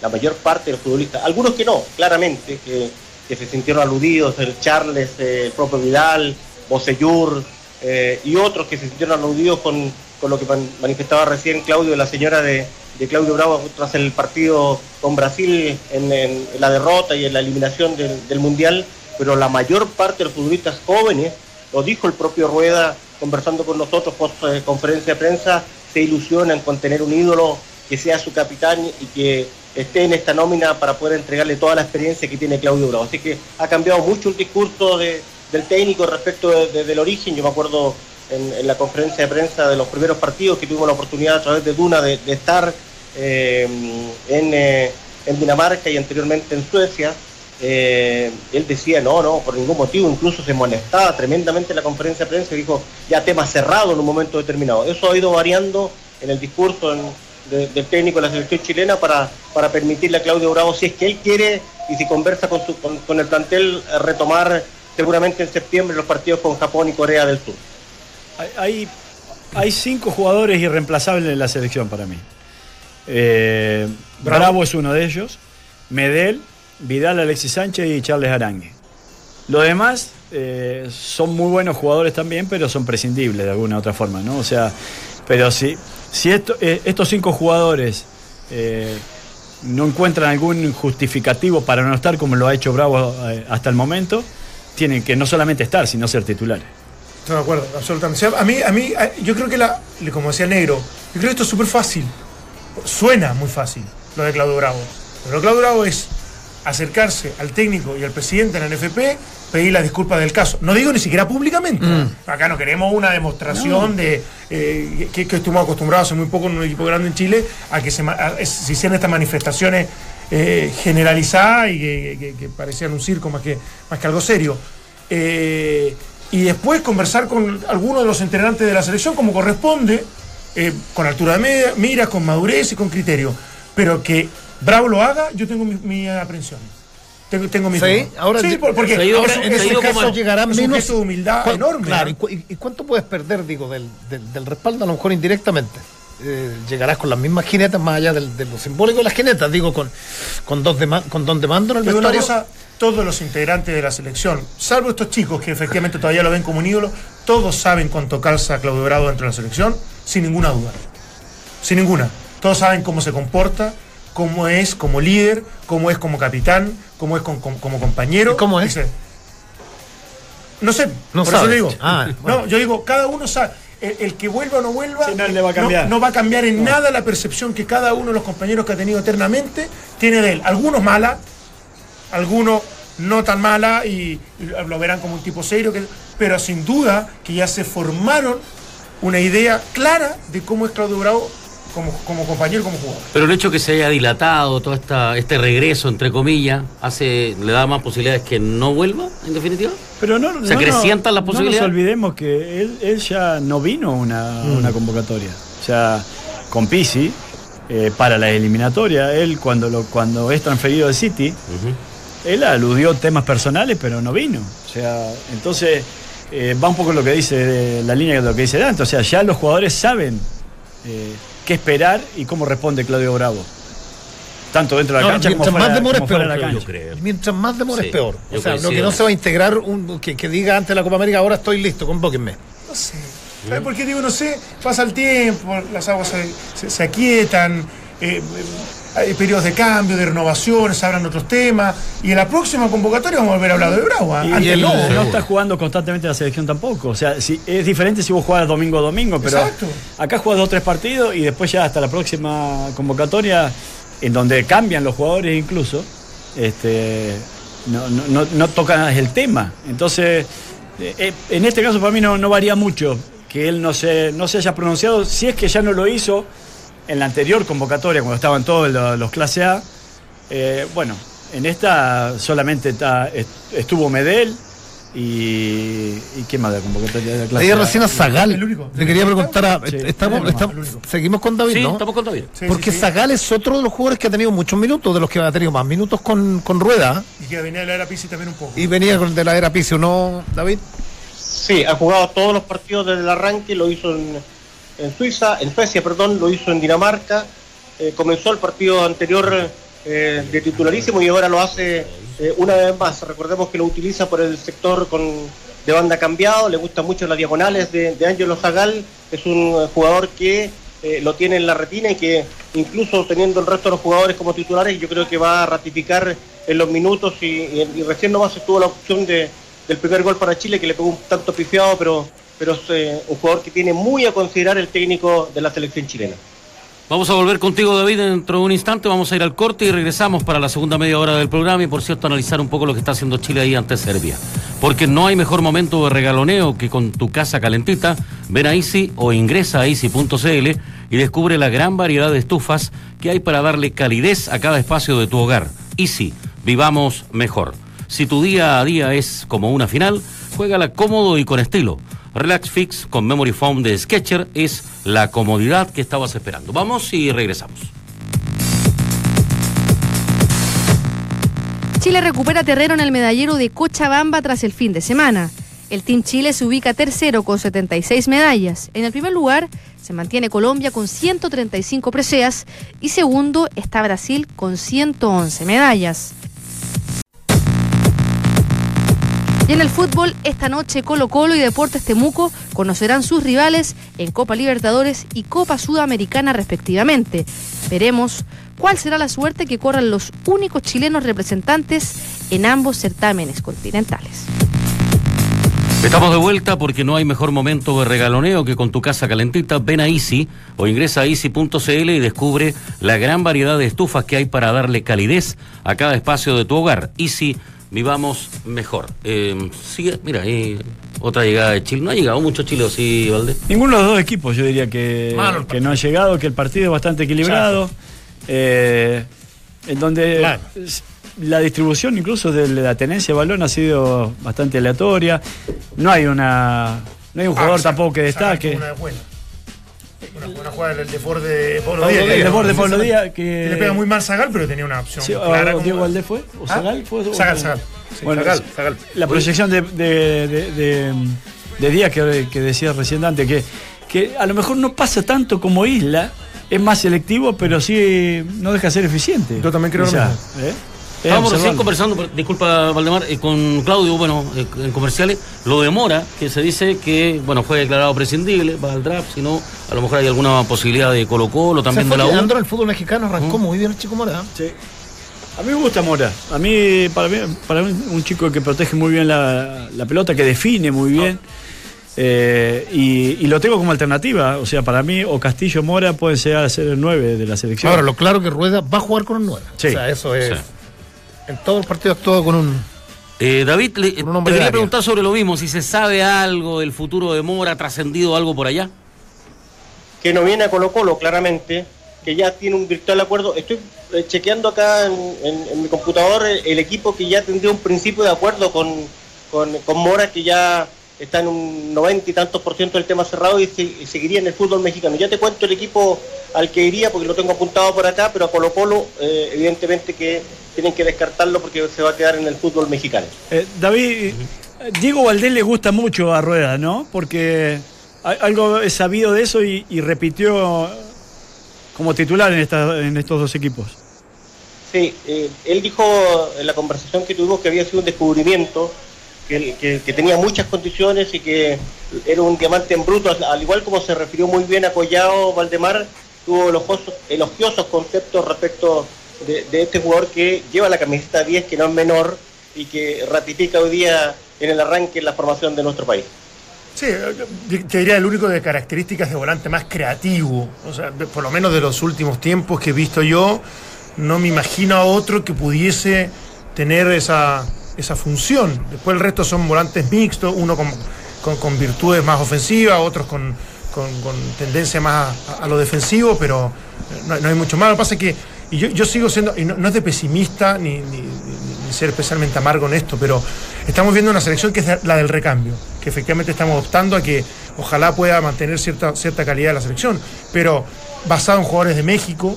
la mayor parte de los futbolistas, algunos que no, claramente, que, que se sintieron aludidos, el Charles, eh, el propio Vidal, Bocellur eh, y otros que se sintieron aludidos con, con lo que man- manifestaba recién Claudio, la señora de, de Claudio Bravo tras el partido con Brasil en, la derrota y en la eliminación del, Mundial, pero la mayor parte de los futbolistas jóvenes, lo dijo el propio Rueda conversando con nosotros post eh, conferencia de prensa, se ilusionan con tener un ídolo que sea su capitán y que esté en esta nómina para poder entregarle toda la experiencia que tiene Claudio Bravo. Así que ha cambiado mucho el discurso de- del técnico respecto de- de- del origen. Yo me acuerdo en, la conferencia de prensa de los primeros partidos que tuvimos la oportunidad a través de Duna de, estar eh, en, en, Dinamarca y anteriormente en Suecia. él decía, no, no, por ningún motivo, incluso se molestaba tremendamente en la conferencia de prensa y dijo, ya tema cerrado en un momento determinado. Eso ha ido variando en el discurso del técnico de la selección chilena para, permitirle a Claudio Bravo, si es que él quiere y si conversa con, su, con, el plantel, retomar seguramente en septiembre los partidos con Japón y Corea del Sur. Hay, hay cinco jugadores irreemplazables en la selección para mí. Eh, Bravo. es uno de ellos, Medel, Vidal, Alexis Sánchez y Charles Arangue. Los demás eh, son muy buenos jugadores también, pero son prescindibles de alguna otra forma, ¿no? O sea, pero si, si eh, estos cinco jugadores no encuentran algún justificativo para no estar como lo ha hecho Bravo hasta el momento, tienen que no solamente estar, sino ser titulares. Estoy de acuerdo, absolutamente. A mí, a mí, yo creo que, la, como decía Negro, yo creo que esto es súper fácil. Suena muy fácil lo de Claudio Bravo. Pero Claudio Bravo es acercarse al técnico y al presidente de la NFP, pedir las disculpas del caso. No digo ni siquiera públicamente. Mm. Acá no queremos una demostración de eh, que, estuvimos acostumbrados hace muy poco en un equipo grande en Chile a que se, hicieran estas manifestaciones eh, generalizadas y que, parecían un circo más que, más que algo serio. Eh, y después conversar con algunos de los integrantes de la selección como corresponde, con altura de mira, con madurez y con criterio. Pero que Bravo lo haga, yo tengo mi, mi aprensión. Tengo, tengo mi Sí, ahora, sí, porque ahora en ese caso llegará menos. de humildad enorme. Claro, y, cuánto puedes perder, digo, del, del, respaldo a lo mejor indirectamente? Eh, llegarás con las mismas jinetas más allá del, de lo simbólico de las jinetas, digo, con, con, dos de, con don de mando en el vestuario. Cosa, todos los integrantes de la selección, salvo estos chicos que efectivamente todavía lo ven como un ídolo, todos saben cuánto calza Claudio Bravo dentro de la selección, sin ninguna duda. Sin ninguna. Todos saben cómo se comporta, cómo es como líder, cómo es como capitán, cómo es como, compañero. ¿Cómo es? No sé, no por eso digo. Ah, no, yo digo, cada uno sabe. El, que vuelva o no vuelva, no, va a cambiar. No, va a cambiar en nada la percepción que cada uno de los compañeros que ha tenido eternamente tiene de él. Algunos mala, algunos no tan mala y, lo verán como un tipo serio, pero sin duda que ya se formaron una idea clara de cómo es Claudio Bravo como, como compañero como jugador. Pero el hecho que se haya dilatado todo esta, este regreso, entre comillas, hace le da más posibilidades que no vuelva, en definitiva. Pero no, ¿Se acrecientan las posibilidades? No nos olvidemos que él, él ya no vino a una, mm. una convocatoria. O sea, con Pisi, eh, para la eliminatoria, él cuando, lo, cuando es transferido de City, él aludió temas personales, pero no vino. O sea, entonces... Eh, va un poco lo que dice la línea de lo que dice Dante, o sea, ya los jugadores saben eh, qué esperar y cómo responde Claudio Bravo. Tanto dentro de la cancha como fuera, más demora es peor. Mientras más demora es peor. O sea, lo que no se va a integrar, un, que, diga antes de la Copa América, ahora estoy listo, convóquenme. No sé. ¿Sabes por qué digo no sé? Pasa el tiempo, las aguas se, aquietan. Eh, hay periodos de cambio, de renovaciones, se hablan otros temas. Y en la próxima convocatoria vamos a volver a hablar de Bravo. Y, él no, no está jugando constantemente la selección tampoco. O sea, si, es diferente si vos jugás domingo a domingo, pero acá jugás dos o tres partidos y después ya hasta la próxima convocatoria, en donde cambian los jugadores incluso, este, no, no, no, tocan el tema. Entonces, eh, eh, en este caso para mí no, no varía mucho que él no se, no se haya pronunciado, si es que ya no lo hizo en la anterior convocatoria, cuando estaban todos los, clase A, eh, bueno, en esta solamente está, estuvo Medel y, y ¿qué más de convocatoria de la clase Ahí recién a Zagal. Le quería preguntar a. estamos, seguimos con David, sí, estamos con David. Porque Zagal es otro de los jugadores que ha tenido muchos minutos, de los que ha tenido más minutos con, con Rueda. Y que venía de la era Pisi también un poco. Y venía de la era Pisi, ¿no, David? Sí, ha jugado todos los partidos desde el arranque, lo hizo en en Suiza, en Suecia, perdón, lo hizo en Dinamarca, eh, comenzó el partido anterior eh, de titularísimo y ahora lo hace eh, una vez más. Recordemos que lo utiliza por el sector con, de banda cambiado, le gustan mucho las diagonales de, de Angelo Zagal, es un jugador que lo tiene en la retina y que incluso teniendo el resto de los jugadores como titulares, yo creo que va a ratificar en los minutos y, y, recién nomás estuvo la opción de, del primer gol para Chile que le pegó un tanto pifiado, pero pero es eh, un jugador que tiene muy a considerar el técnico de la selección chilena. Vamos a volver contigo, David, dentro de un instante. Vamos a ir al corte y regresamos para la segunda media hora del programa y, por cierto, analizar un poco lo que está haciendo Chile ahí ante Serbia. Porque no hay mejor momento de regaloneo que con tu casa calentita. Ven a Easy o ingresa a easy.cl y descubre la gran variedad de estufas que hay para darle calidez a cada espacio de tu hogar. Easy, vivamos mejor. Si tu día a día es como una final, juégala cómodo y con estilo. Relax Fix con Memory Foam de Sketcher es la comodidad que estabas esperando. Vamos y regresamos. Chile recupera terreno en el medallero de Cochabamba tras el fin de semana. El Team Chile se ubica tercero con 76 medallas. En el primer lugar se mantiene Colombia con 135 preseas y segundo está Brasil con 111 medallas. Y en el fútbol, esta noche Colo Colo y Deportes Temuco conocerán sus rivales en Copa Libertadores y Copa Sudamericana respectivamente. Veremos cuál será la suerte que corran los únicos chilenos representantes en ambos certámenes continentales. Estamos de vuelta porque no hay mejor momento de regaloneo que con tu casa calentita. Ven a Easy o ingresa a easy.cl y descubre la gran variedad de estufas que hay para darle calidez a cada espacio de tu hogar. Easy, vivamos mejor. Eh, sigue, mira, ahí otra llegada de Chile. No ha llegado mucho Chile, ¿o sí, Valdés? Ninguno de los dos equipos, yo diría que, Malo que no ha llegado, que el partido es bastante equilibrado. eh, en donde Claro. la distribución incluso de la tenencia de balón ha sido bastante aleatoria. No hay una no hay un jugador Ah, tampoco que destaque. Una jugada del desborde de Pablo Díaz. Díaz. El desborde de Pablo. Díaz que Le pega muy mal Zagal, pero tenía una opción. Sí, clara o como- Diego Valdés fue? ¿O ¿Ah? Zagal fue? O- Zagal, Zagal. Sí, Bueno, Zagal. La proyección de, de, de, de- de Díaz que, que decía recién Dante, que, que a lo mejor no pasa tanto como Isla, es más selectivo, pero sí no deja de ser eficiente. Yo también creo lo mismo. ¿eh? Es Estábamos recién conversando, disculpa Valdemar, eh, con Claudio, bueno, eh, en comerciales, lo de Mora, que se dice que, bueno, fue declarado prescindible para el draft, si no, a lo mejor hay alguna posibilidad de Colo Colo, también de la U. El fútbol mexicano arrancó muy bien el chico Mora. ¿eh? Sí. A mí me gusta Mora. A mí, para mí, para mí un chico que protege muy bien la, la pelota, que define muy bien. Eh, y, y lo tengo como alternativa. O sea, para mí, o Castillo o Mora pueden ser el 9 de la selección. Ahora, lo claro que Rueda va a jugar con un 9. Sí. O sea, eso es. Sí. En todo el partido actuó con un. Eh, David, le, Con un te quería preguntar sobre lo mismo, si se sabe algo del futuro de Mora, ¿ha trascendido algo por allá? que no viene a Colo Colo, claramente, que ya tiene un virtual acuerdo. Estoy eh, chequeando acá en, en- en mi computador el, el equipo que ya tendría un principio de acuerdo con, con, con Mora, que ya está en un 90 y tantos por ciento del tema cerrado y, se- y seguiría en el fútbol mexicano. Ya te cuento el equipo al que iría, porque lo tengo apuntado por acá, pero a Colo Colo, eh, evidentemente que tienen que descartarlo porque se va a quedar en el fútbol mexicano. Eh, David, Diego Valdés le gusta mucho a Rueda, ¿no? Porque algo es sabido de eso y, y repitió como titular en, esta- en estos dos equipos. Sí, eh, él dijo en la conversación que tuvimos que había sido un descubrimiento, que, que- que tenía muchas condiciones y que era un diamante en bruto, al igual como se refirió muy bien a Collado Valdemar, tuvo elogiosos, elogiosos conceptos respecto de, este jugador que lleva la camiseta 10, que no es menor y que ratifica hoy día en el arranque la formación de nuestro país. Sí, eh, te diría el único de características de volante más creativo. O sea, por lo menos de los últimos tiempos que he visto yo, no me imagino a otro que pudiese tener esa, esa función. Después el resto son volantes mixtos, uno con- con virtudes más ofensivas, otros con, con- con tendencia más a, a lo defensivo, pero no, no hay mucho más. Lo que pasa es que, y yo, yo sigo siendo, y no, no es de pesimista ni, ni- ni- ni ser especialmente amargo en esto, pero estamos viendo una selección que es la del recambio, que efectivamente estamos optando a que ojalá pueda mantener cierta, cierta calidad de la selección, pero basado en jugadores de México,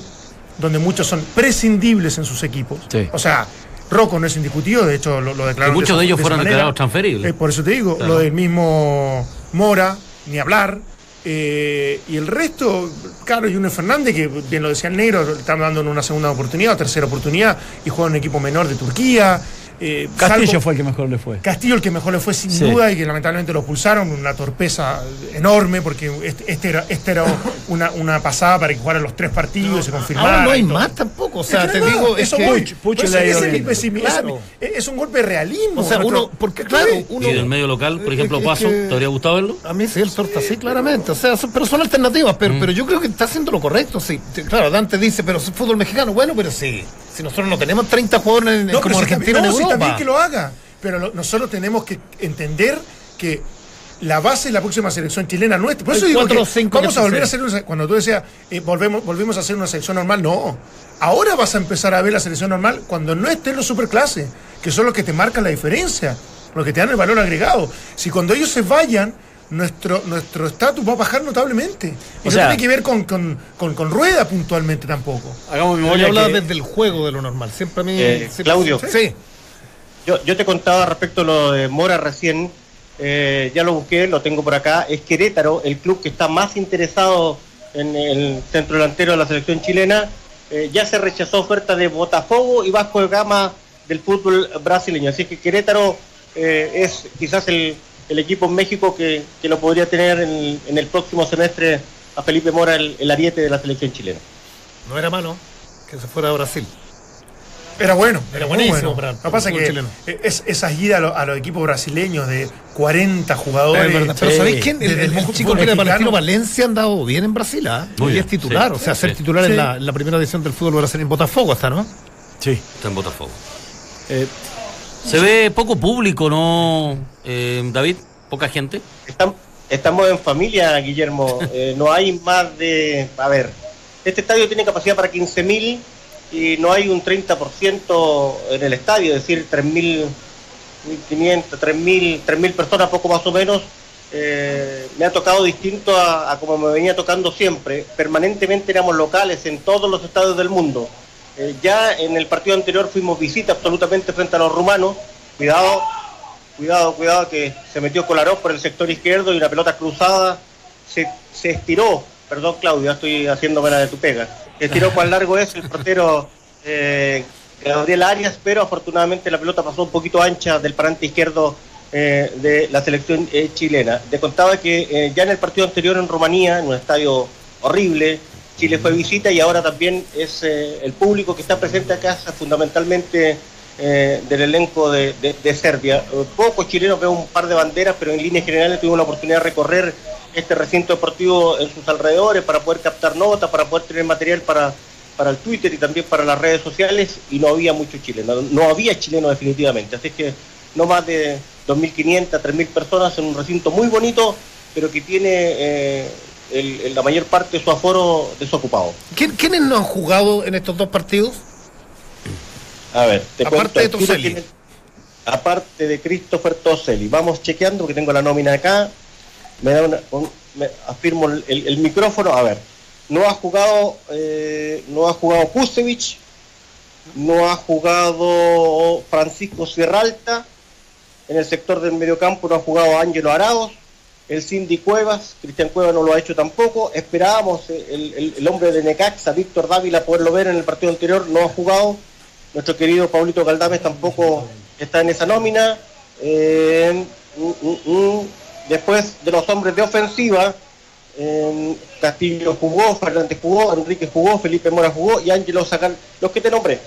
donde muchos son prescindibles en sus equipos. Sí. O sea, Rocco no es indiscutido, de hecho lo, lo declararon. Que muchos de ellos fueron manera. declarados transferibles. Eh, por eso te digo, Claro. lo del mismo Mora, ni hablar. Eh, y el resto, claro, Junior Fernández, que bien lo decía el negro, están dando una segunda oportunidad o tercera oportunidad, y juega en un equipo menor de Turquía. Eh, Castillo salvo- fue el que mejor le fue. Castillo el que mejor le fue sin Sí. duda y que lamentablemente lo expulsaron, una torpeza enorme porque este, este era, este era una, una pasada para que jugara los tres partidos y se confirmara. Ahora no hay más tampoco. O sea, Es te digo. Es eso que, voy. Puch- es Claro. es un golpe de realismo. O sea, uno. Porque, claro, uno. ¿Y del medio local, por ejemplo, es que- Paso? ¿Te habría gustado verlo? A mí sí, el torta sí, claramente. O sea, son- pero son alternativas. Pero, Mm. pero yo creo que está haciendo lo correcto. Sí, Claro, Dante dice, pero es fútbol mexicano. Bueno, pero sí. Si nosotros no tenemos 30 jugadores en- No, como si Argentina en no, si Europa. también que lo haga. pero lo- nosotros tenemos que entender que la base es la próxima selección chilena nuestra. Por eso digo cuatro que vamos que a volver a hacer una, cuando tú decías eh, volvemos, volvimos a hacer una selección normal, no. Ahora vas a empezar a ver la selección normal cuando no estén los superclases, que son los que te marcan la diferencia, los que te dan el valor agregado. Si cuando ellos se vayan, nuestro nuestro estatus va a bajar notablemente. Y O no sea- tiene que ver con, con, con, con rueda puntualmente tampoco. Hagamos Yo memoria hablaba que- desde el juego de lo normal. Siempre a mí. Eh, siempre- Claudio. Sí. Yo, yo te contaba respecto a lo de Mora recién, eh, ya lo busqué, lo tengo por acá, es Querétaro, el club que está más interesado en el centro delantero de la selección chilena, eh, ya se rechazó oferta de Botafogo y Vasco de Gama del fútbol brasileño, así que Querétaro eh, es quizás el, el equipo en México que, que lo podría tener en, en el próximo semestre a Felipe Mora, el, el ariete de la selección chilena. No era malo que se fuera a Brasil. Era bueno, Era buenísimo bueno. para Lo que pasa es fútbol que chileno. es, esas idas a, los- a los equipos brasileños de 40 jugadores. Verdad. Pero Sí. ¿sabéis quién? El, el el chico que era. Palestino Valencia ha andado bien en Brasil, ¿ah? Muy y bien, es titular, sí, o sea, ser titular Sí. en, la, en la primera edición del fútbol brasileño en Botafogo hasta, ¿no? Sí. Está en Botafogo. Eh, Se ve poco público, ¿no, eh, David? Poca gente. Estam- estamos en familia, Guillermo. Eh, no hay más de. A ver, este estadio tiene capacidad para 15.000 y no hay un 30% en el estadio, es decir, 3.000, 1.500, 3.000, 3.000 personas, poco más o menos. Eh, me ha tocado distinto a, a como me venía tocando siempre. Permanentemente éramos locales en todos los estadios del mundo. Eh, ya en el partido anterior fuimos visita absolutamente frente a los rumanos. Cuidado, Cuidado, cuidado, que se metió Kolarov por el sector izquierdo y una pelota cruzada se, se estiró. Perdón, Claudio, estoy haciéndome la de tu pega. Se estiró cuán largo es el portero eh, Gabriel Arias, pero afortunadamente la pelota pasó un poquito ancha del parante izquierdo eh, de la selección eh, chilena. Te contaba que eh, ya en el partido anterior en Rumanía, en un estadio horrible, Chile fue visita y ahora también es eh, el público que está presente acá, fundamentalmente eh, del elenco de, de- Serbia. Eh, Pocos chilenos veo un par de banderas, pero en líneas generales tuvimos la oportunidad de recorrer este recinto deportivo en sus alrededores para poder captar notas, para poder tener material para, para el Twitter y también para las redes sociales y no había muchos chilenos, no había chilenos definitivamente, así que no más de 2.500, 3.000 personas en un recinto muy bonito, pero que tiene el- el- la mayor parte de su aforo desocupado. ¿Quién- ¿Quiénes no han jugado en estos dos partidos? A ver, te Aparte de cuento, Toselli. tiene- aparte de Christopher Toselli. Vamos chequeando porque tengo la nómina acá. Me da una, un- me afirmo el, el- el micrófono. A ver, no ha jugado, eh, no ha jugado Kusevich, no ha jugado Francisco Sierralta. En el sector del mediocampo no ha jugado Ángelo Araos. El Cindy Cuevas, Cristian Cuevas no lo ha hecho tampoco. Esperábamos eh, el, el- hombre de Necaxa, Víctor Dávila, poderlo ver en el partido anterior, no ha jugado. Nuestro querido Paulito Galdames tampoco está en esa nómina. Eh, mm, mm, mm. Después de los hombres de ofensiva, eh, Castillo jugó, Fernández jugó, Enrique jugó, Felipe Mora jugó y Ángelo Sacal, los que te nombré,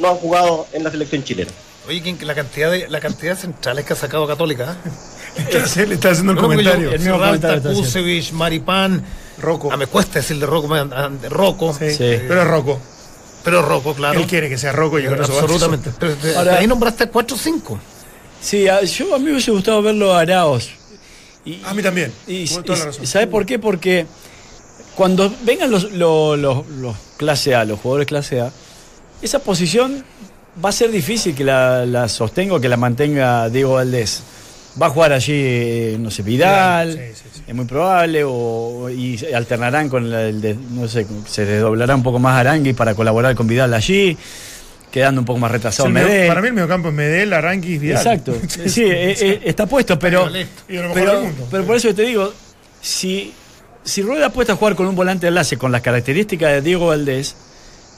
no han jugado en la selección chilena. Oye, ¿quién- la cantidad de la cantidad de centrales que ha sacado Católica. ¿eh? Le está haciendo porque comentario. yo- El mismo comentario. Kusevich, Maripán. Rocco. Ah, me cuesta decir de Rocco, Rocco. Sí, Sí. Pero es Rocco. Pero Rocco, claro. Él quiere que sea Rocco y con eso. Absolutamente. Pero Ahora- ahí nombraste 4 o 5. sí, a, yo a mí me hubiese gustado verlo a Araos. Y, A mí también. Y, Con toda la y- razón. ¿Sabe por qué? Porque cuando vengan los, los, los- los clase A, los jugadores clase A, esa posición va a ser difícil que la, la sostenga o que la mantenga Diego Valdés. Va a jugar allí, eh, no sé, Vidal, Sí, sí, sí. es muy probable, o, y alternarán con el, de- no sé, se desdoblará un poco más Arangui para colaborar con Vidal allí, quedando un poco más retrasado Medel. para mí el mediocampo es Medel, Aranguis, Vidal. Exacto. Sí, eh, eh, está puesto, pero, pero por eso te digo, si, si Rueda apuesta a jugar con un volante de enlace con las características de Diego Valdés,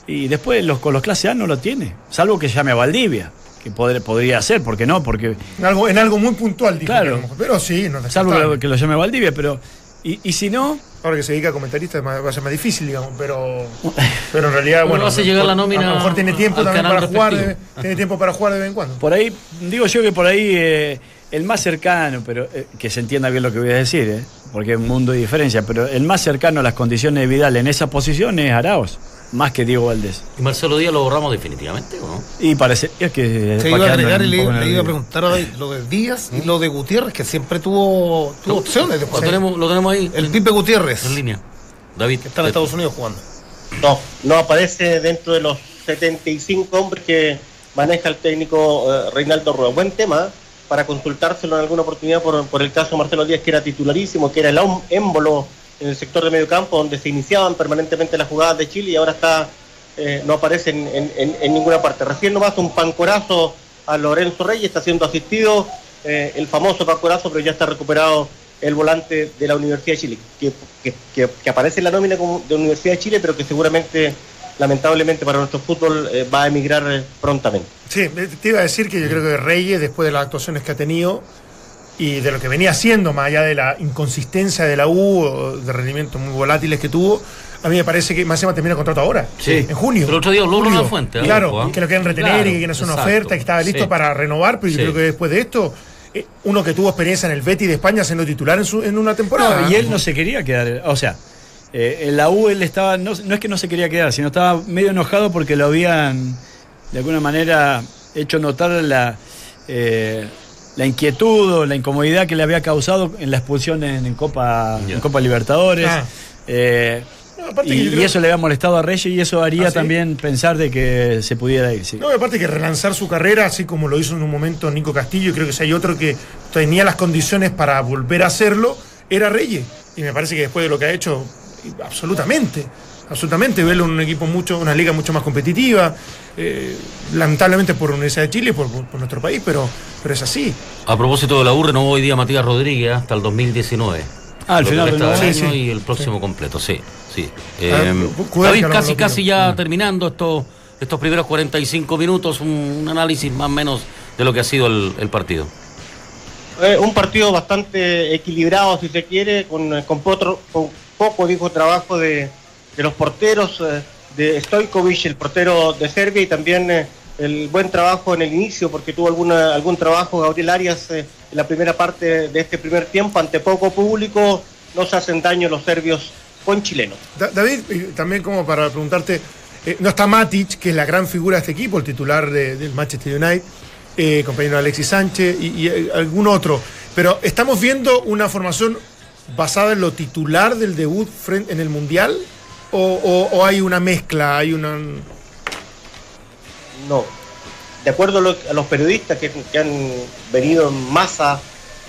y después los, con los clase A no lo tiene, salvo que llame a Valdivia, que podr- podría ser, ¿por qué no? Porque, En algo, en algo muy puntual, dijo Claro. que. Pero sí, no es salvo que lo, que lo llame Valdivia, pero, y, y si no, Ahora que se dedica a comentarista va a ser más difícil, digamos, pero, pero en realidad, Bueno, bueno, hace llegar la a- nómina a lo mejor tiene tiempo también para jugar, de, tiene tiempo para jugar de vez en cuando. por ahí, digo yo que por ahí eh, el más cercano, pero eh, que se entienda bien lo que voy a decir, eh, porque es un mundo de diferencia, pero el más cercano a las condiciones de Vidal en esa posición es Araos. Más que Diego Valdés. ¿Y Marcelo Díaz lo borramos definitivamente o no? Y parece es que Se iba a agregar y le, le iba a preguntar a David, lo de Díaz y lo de Gutiérrez, que siempre tuvo, tuvo opciones de Lo jugar. tenemos, lo tenemos ahí El Pipe Gutiérrez, en línea. David. que está en Estados Unidos jugando. No, no aparece dentro de los 75 hombres que maneja el técnico eh, Reinaldo Rueda. Buen tema para consultárselo en alguna oportunidad por, por el caso de Marcelo Díaz, que era titularísimo, que era el émbolo en el sector de medio campo, donde se iniciaban permanentemente las jugadas de Chile y ahora está eh, no aparece en, ninguna parte. Recién nomás un pancorazo a Lorenzo Reyes, está siendo asistido, eh, el famoso pancorazo, pero ya está recuperado el volante de la Universidad de Chile, que, que- aparece en la nómina de Universidad de Chile, pero que seguramente, lamentablemente para nuestro fútbol, eh, va a emigrar prontamente. Sí, te iba a decir que yo creo que Reyes, después de las actuaciones que ha tenido y de lo que venía haciendo, más allá de la inconsistencia de la U, de rendimientos muy volátiles que tuvo, a mí me parece que más se termina el contrato ahora, Sí. en junio. Pero el otro día habló Julio. Bruno Fuente, ¿eh? Claro, ¿eh? que lo quieren retener Claro, y que quieren hacer una exacto. oferta, que estaba listo Sí. para renovar, pero yo Sí. creo que después de esto, eh, uno que tuvo experiencia en el Betty de España siendo titular en, su, en una temporada. No, y él no se quería quedar. O sea, eh, en la U él estaba. No, no es que no se quería quedar, sino estaba medio enojado porque lo habían, de alguna manera, hecho notar la, eh, la inquietud o la incomodidad que le había causado en la expulsión en, en Copa, en Copa Libertadores. Ah. Eh, No, y, creo- eso le había molestado a Reyes y eso haría ¿Ah, sí? también pensar de que se pudiera ir. sí. No, aparte que relanzar su carrera, así como lo hizo en un momento Nico Castillo, y creo que si hay otro que tenía las condiciones para volver a hacerlo, era Reyes. Y me parece que después de lo que ha hecho, absolutamente, absolutamente, verlo en un equipo mucho, una liga mucho más competitiva, eh, lamentablemente por Universidad de Chile, por, por- por nuestro país, pero, pero es así. A propósito de la U, renovó hoy día Matías Rodríguez hasta el 2019. Ah, al Lo final del Sí, año sí. y el próximo completo, sí. sí. Ah, Eh, David, no casi, casi ya terminando estos, estos primeros 45 minutos, un, un análisis más o menos de lo que ha sido el, el partido. Eh, un partido bastante equilibrado, si se quiere, con, con, potro- con poco dijo trabajo de, de los porteros, eh, de Stojkovic, el portero de Serbia, y también eh, el buen trabajo en el inicio, porque tuvo alguna, algún trabajo Gabriel Arias eh, en la primera parte de este primer tiempo, ante poco público, no se hacen daño los serbios con chilenos. Da- David, también como para preguntarte, no está Matic, que es la gran figura de este equipo, el titular de- del Manchester United, compañero Alexis Sánchez y, algún otro, pero estamos viendo una formación basada en lo titular del debut en el Mundial o, o- hay una mezcla, hay una... No. De acuerdo a, a los periodistas que, han venido en masa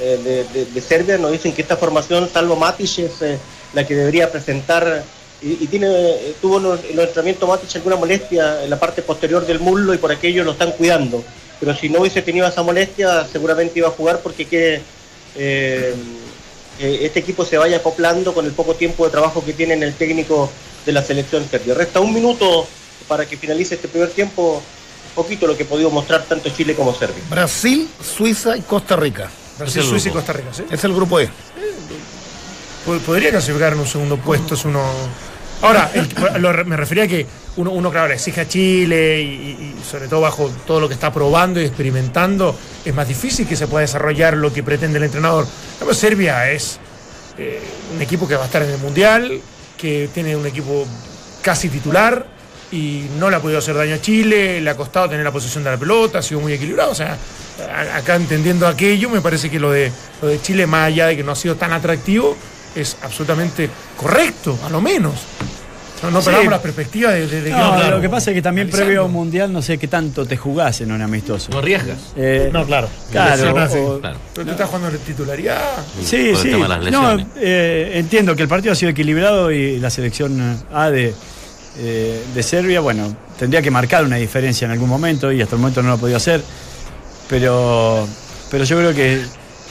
eh, de, Serbia, nos dicen que esta formación, salvo Matic, es eh, la que debería presentar. Y, tiene, eh, tuvo en los- en los entrenamientos Matic alguna molestia en la parte posterior del muslo y por aquello lo están cuidando. Pero si no hubiese tenido esa molestia, seguramente iba a jugar porque este equipo se vaya acoplando con el poco tiempo de trabajo que tiene en el técnico de la selección serbia. Resta un minuto para que finalice este primer tiempo, poquito lo que ha podido mostrar tanto Chile como Serbia. Brasil, Suiza y Costa Rica. Brasil, Suiza y. Costa Rica, ¿sí? Es el grupo E. Pod- Podría clasificar en un segundo puesto, es uno... Ahora, el- lo- me refería a que uno, uno claro, le exige a Chile y, y- y sobre todo bajo todo lo que está probando y experimentando, es más difícil que se pueda desarrollar lo que pretende el entrenador. Pero Serbia es eh, un equipo que va a estar en el Mundial, que tiene un equipo casi titular y no le ha podido hacer daño a Chile, le ha costado tener la posición de la pelota, ha sido muy equilibrado. O sea, acá entendiendo aquello, me parece que lo de, lo de Chile, más allá de que no ha sido tan atractivo, es absolutamente correcto, a lo menos. No, no Sí. perdamos la perspectiva de, de- de que- No, claro, lo que pasa es que también analizando. previo a un mundial no sé qué tanto te jugás en un amistoso. No arriesgas. Eh, No, claro. claro. Sí. o- Claro. Pero tú estás jugando en titularidad. Sí, sí. tema de las No, eh, entiendo que el partido ha sido equilibrado y la selección A de, eh, de Serbia, bueno, tendría que marcar una diferencia en algún momento y hasta el momento no lo ha podido hacer. Pero, pero yo creo que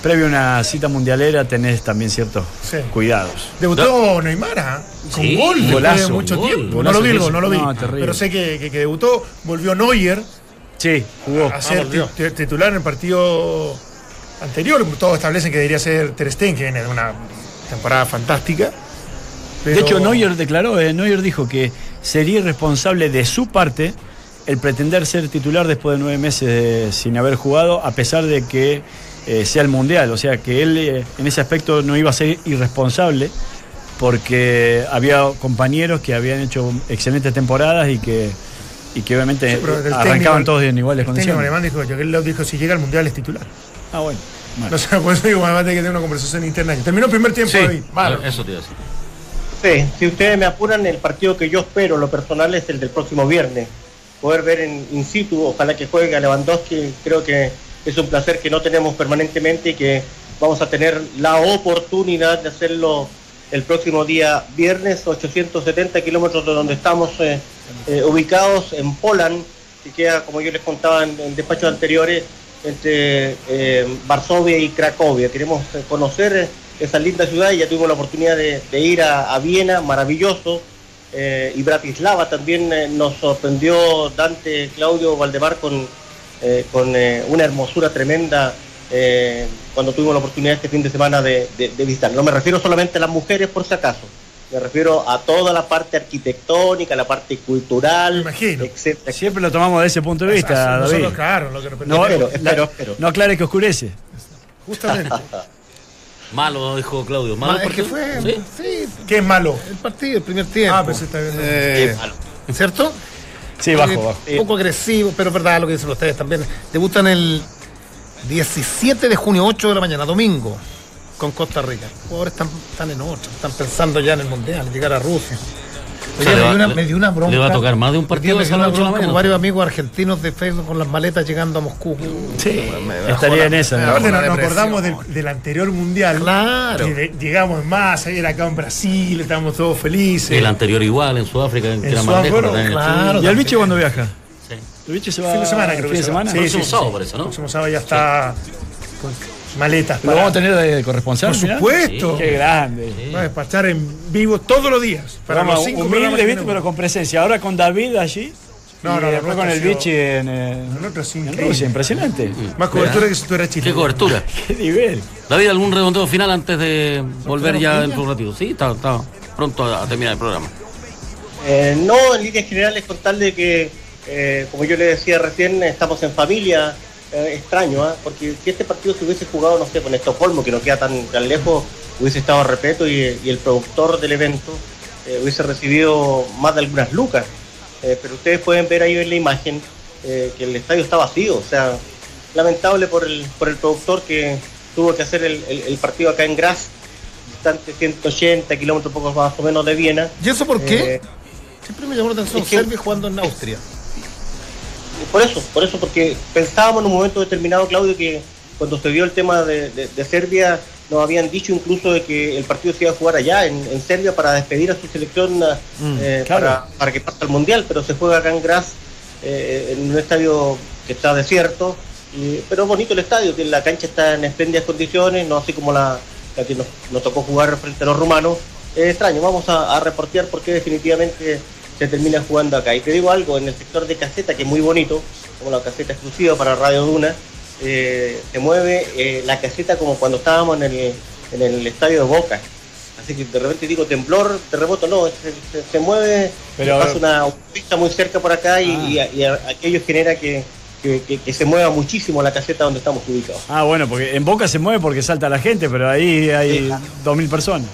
previo a una cita mundialera tenés también ciertos Sí. cuidados. Debutó Neymar ¿ah? con Sí, gol después golazo, de mucho gol, tiempo. golazo no lo vi, no lo vi. No, pero sé que, que- que debutó, volvió Neuer Sí, jugó. a ser ti- titular en el partido anterior. Todos establecen que debería ser Ter Stegen, que viene de una temporada fantástica. De hecho, Neuer declaró, eh, Neuer dijo que sería irresponsable de su parte el pretender ser titular después de nueve meses de- sin haber jugado, a pesar de que eh, sea el Mundial. O sea, que él eh, en ese aspecto no iba a ser irresponsable porque había compañeros que habían hecho excelentes temporadas y que, y que obviamente Sí, arrancaban técnico- todos en iguales El condiciones. alemán dijo, Joaquín Löw dijo, si llega al Mundial es titular. Ah, bueno. Bueno. No sé, por eso digo, además de que tener una conversación interna. Terminó el primer tiempo, David. Malo. eso te iba a decir. Sí, si ustedes me apuran, el partido que yo espero, lo personal, es el del próximo viernes. Poder ver en in situ, ojalá que juegue a Lewandowski, creo que es un placer que no tenemos permanentemente y que vamos a tener la oportunidad de hacerlo el próximo día viernes, 870 kilómetros de donde estamos eh, eh, ubicados en Poland, que queda, como yo les contaba en, despachos anteriores, entre eh, Varsovia y Cracovia. Queremos conocer esa linda ciudad y ya tuvimos la oportunidad de, ir a, a Viena, maravilloso, y Bratislava también nos sorprendió Dante Claudio Valdemar con, eh, con eh, una hermosura tremenda eh, cuando tuvimos la oportunidad este fin de semana de, de- de visitar. No me refiero solamente a las mujeres por si acaso, me refiero a toda la parte arquitectónica, la parte cultural, Me imagino. etcétera. Siempre lo tomamos de ese punto de vista, Nosotros, David. claro, lo que nos No, Espero, espero, espero. no aclare que oscurece. Justamente. Malo, dijo Claudio. Malo Ma- es que fue. ¿Sí? Sí, ¿Qué es malo? el partido, el primer tiempo. Ah, pues está bien. Eh, Sí, malo. ¿Cierto? Sí, bajo, Eh, bajo. Sí. Poco agresivo, pero es verdad lo que dicen ustedes también. Debutan el 17 de junio, 8 de la mañana, domingo, con Costa Rica. Los jugadores están, están en otra, están pensando ya en el Mundial, en llegar a Rusia. O sea, Oye, le me, va- dio una, le- me dio una bronca. le va a tocar más de un partido Me dio una bronca mañana. con varios amigos argentinos de Facebook con las maletas llegando a Moscú. Sí, estaría la- en esa. Aparte, la nos, acordamos del, del anterior mundial. Claro. que de- llegamos más, ayer acá en Brasil, estábamos todos felices. El anterior igual, en Sudáfrica, era más Sudáfrica, claro. ¿Y el bicho cuando viaja? Sí. ¿El bicho se va fin de semana, creo fin de se va. semana? Sí, sí, sábado, sí. parece, ¿no? El próximo sábado ya está con maletas. ¿Lo para- vamos a tener de corresponsal? Por supuesto. Qué grande. Va a despachar en vivo todos los días. Para Programa los cinco humilde, ¿viste? pero con presencia. Ahora con David allí. No, y no, después no, con el bichi en, eh, en. Rusia. Impresionante. Más cobertura que si tú eras chileno. Qué cobertura. Qué nivel. David, ¿algún redondeo final antes de volver ya dentro de un ratito? Sí, está, está pronto a, a terminar el programa. Eh, no, en líneas generales contarle que, eh, como yo le decía recién, estamos en familia. Eh, extraño, ¿ah? porque si este partido se hubiese jugado, no sé, con Estocolmo, que no queda tan, tan lejos, hubiese estado repleto y, y el productor del evento eh, hubiese recibido más de algunas lucas. Eh, pero ustedes pueden ver ahí en la imagen eh, que el estadio está vacío. O sea, lamentable por el, por el productor que tuvo que hacer el, el- el partido acá en Graz, distante 180 kilómetros poco más o menos de Viena. ¿Y eso por qué? Eh, Siempre me llamó la atención es que- Serbia jugando en Austria. Por eso, por eso, porque pensábamos en un momento determinado, Claudio, que cuando se dio el tema de, de- de Serbia, nos habían dicho incluso de que el partido se iba a jugar allá, en, en Serbia, para despedir a su selección eh, claro. para, para que pase al Mundial, pero se juega acá en Graz, eh, en un estadio que está desierto, y- pero bonito el estadio, que la cancha está en espléndidas condiciones, no así como la, la que nos, nos tocó jugar frente a los rumanos. Es extraño, vamos a, a reportear porque definitivamente se termina jugando acá. Y te digo algo, en el sector de caseta, que es muy bonito, como la caseta exclusiva para Radio Duna, eh, se mueve eh, la caseta como cuando estábamos en el, en el estadio de Boca. Así que de repente digo temblor, terremoto, no, se, se- se mueve, Pero- pasa una pista muy cerca por acá y, Ah. y y aquello genera que, que- que- que se mueva muchísimo la caseta donde estamos ubicados. Ah, bueno, porque en Boca se mueve porque salta la gente, pero ahí hay dos mil personas.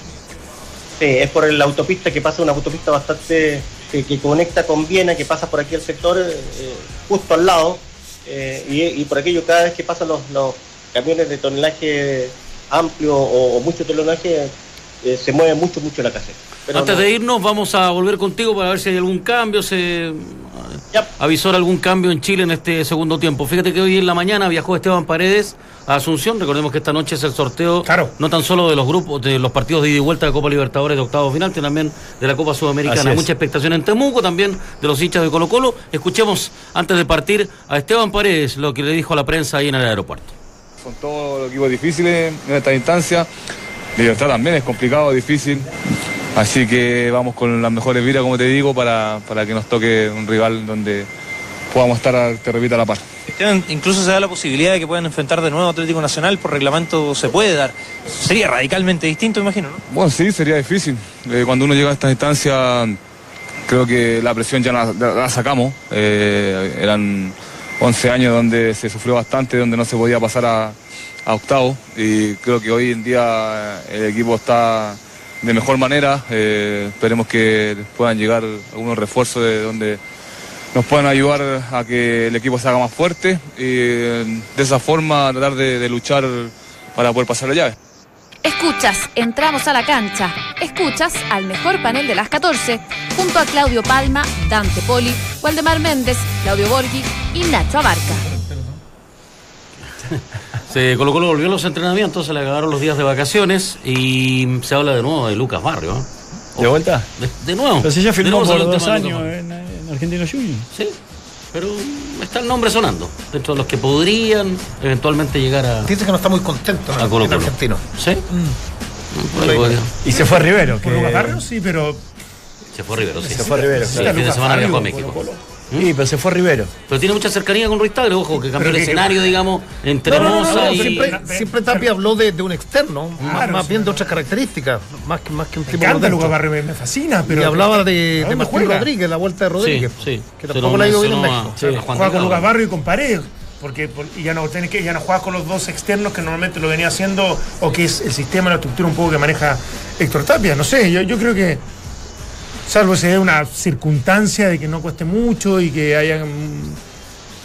Sí, es por la autopista que pasa, una autopista bastante que, conecta con Viena, que pasa por aquí el sector eh, justo al lado, eh, y, por aquello cada vez que pasan los, camiones de tonelaje amplio o mucho tonelaje, eh, se mueve mucho, mucho la caseta. Pero Antes no- de irnos, vamos a volver contigo para ver si hay algún cambio. Se Ya. avisó algún cambio en Chile en este segundo tiempo. Fíjate que hoy en la mañana viajó Esteban Paredes a Asunción. Recordemos que esta noche es el sorteo Claro. no tan solo de los grupos, de los partidos de ida y vuelta de Copa Libertadores de octavo final, sino también de la Copa Sudamericana. Mucha expectación en Temuco, también de los hinchas de Colo Colo. Escuchemos antes de partir a Esteban Paredes lo que le dijo a la prensa ahí en el aeropuerto. Son todos los equipos difíciles en esta instancia. Libertad también es complicado, difícil. Así que vamos con las mejores vidas, como te digo, para, para que nos toque un rival donde podamos estar, te repito, a la par. Incluso se da la posibilidad de que puedan enfrentar de nuevo a Atlético Nacional, por reglamento se puede dar. Sería radicalmente distinto, imagino, ¿no? Bueno, sí, sería difícil. Eh, cuando uno llega a esta instancia, creo que la presión ya la sacamos. Eh, eran 11 años donde se sufrió bastante, donde no se podía pasar a, octavo. Y creo que hoy en día el equipo está de mejor manera. Eh, esperemos que puedan llegar algunos refuerzos de donde nos puedan ayudar a que el equipo se haga más fuerte y eh, de esa forma tratar de, de luchar para poder pasar la llave. Escuchas, entramos a la cancha. Escuchas al mejor panel de las 14, junto a Claudio Palma, Dante Poli, Waldemar Méndez, Claudio Borghi y Nacho Abarca. Se Colo Colo volvió a los entrenamientos, se le acabaron los días de vacaciones y se habla de nuevo de Lucas Barrio. ¿eh? ¿De vuelta? De, de nuevo. Pero si ya firmó por dos años en, en Argentino Junior. Sí, pero está el nombre sonando. Dentro de los que podrían eventualmente llegar a, Dice que no está muy contento en, a Colo Colo. argentino. ¿Sí? Podría. Y se fue a Rivero. Que... Por sí, pero. Se fue a Rivero, sí. Se fue a Rivero. Sí, claro. el fin de semana viajó a México. Colo. Sí, pero se fue a Rivero. Pero tiene mucha cercanía con Ruiz Tagle, ojo, que cambió el que- escenario, digamos, entre No, no, no, y. siempre, siempre Tapia habló de, de un externo, más, Claro, más sí. bien de otras características, más que, más que un Me tipo. Barrio, me, fascina, pero. y hablaba de, ¿A de Martín? Rodríguez, la vuelta de Rodríguez, sí. que Se tampoco le ha ido bien en México. Sí, juega con. Lucas Barrio y con Paredes. Porque y ya no tenés que ya no juegas con los dos externos que normalmente lo venía haciendo o que es el sistema, la estructura un poco que maneja Héctor Tapia. No sé, yo, yo creo que salvo se dé una circunstancia de que no cueste mucho y que haya un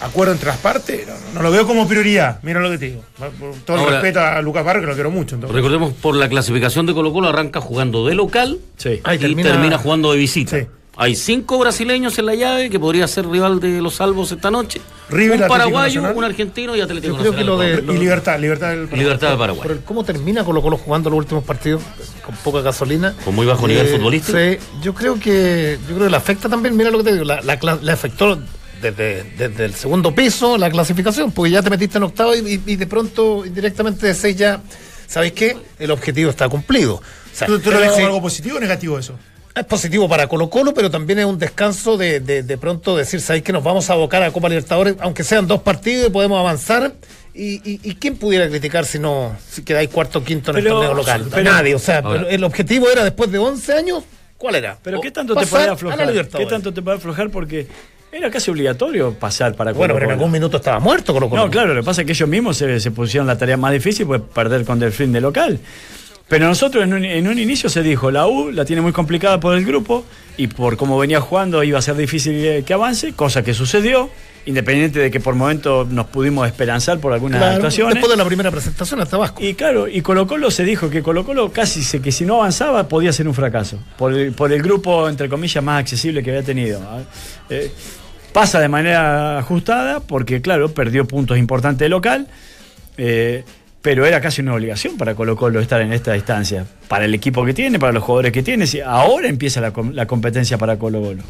acuerdo entre las partes, no, no lo veo como prioridad. Mira lo que te digo. Por todo el respeto a Lucas Barrio, que lo quiero mucho. entonces. Recordemos, por la clasificación de Colo Colo arranca jugando de local Sí. Y y termina- termina, jugando de visita. Sí. Hay cinco brasileños en la llave que podría ser rival de los salvos esta noche. River, un paraguayo, Nacional. un argentino y Atlético Yo creo que Nacional. lo de- y libertad, libertad del Y Libertad de Paraguay. Cómo termina Colo Colo jugando los últimos partidos con poca gasolina. Con muy bajo nivel Eh, futbolístico. Sí, yo creo que yo creo que le afecta también, mira lo que te digo, la, la cla- le afectó desde, desde el segundo piso la clasificación, porque ya te metiste en octavo y, y- y de pronto indirectamente de seis ya, ¿sabéis qué? El objetivo está cumplido. O sea, ¿Tú, tú lo ves como sí, algo positivo o negativo eso? Es positivo para Colo Colo, pero también es un descanso de, de, de pronto decir, ¿sabéis que nos vamos a abocar a Copa Libertadores? Aunque sean dos partidos y podemos avanzar. ¿Y, y, y quién pudiera criticar si no si quedáis cuarto o quinto en Pero- el torneo local? pero- Nadie. O sea, pero el objetivo era después de 11 años, ¿cuál era? Pero O ¿qué tanto te puede aflojar? ¿Qué tanto te puede aflojar? Porque era casi obligatorio pasar para Bueno, pero en algún minuto estaba muerto Colo Colo. No, claro, lo que pasa es que ellos mismos se, se pusieron la tarea más difícil, pues perder con Delfín de local. Pero nosotros en un, en un inicio se dijo, la U la tiene muy complicada por el grupo y por cómo venía jugando iba a ser difícil eh, que avance, cosa que sucedió, independiente de que por momentos nos pudimos esperanzar por algunas Claro, actuaciones. después de la primera presentación hasta Vasco. Y claro, y Colo Colo se dijo que Colo Colo casi se, que si no avanzaba podía ser un fracaso, por el, por el grupo, entre comillas, más accesible que había tenido. Eh, pasa de manera ajustada porque, claro, perdió puntos importantes de local, eh, pero era casi una obligación para Colo Colo estar en esta distancia, para el equipo que tiene, para los jugadores que tiene. Ahora empieza la, com- la competencia para Colo Colo.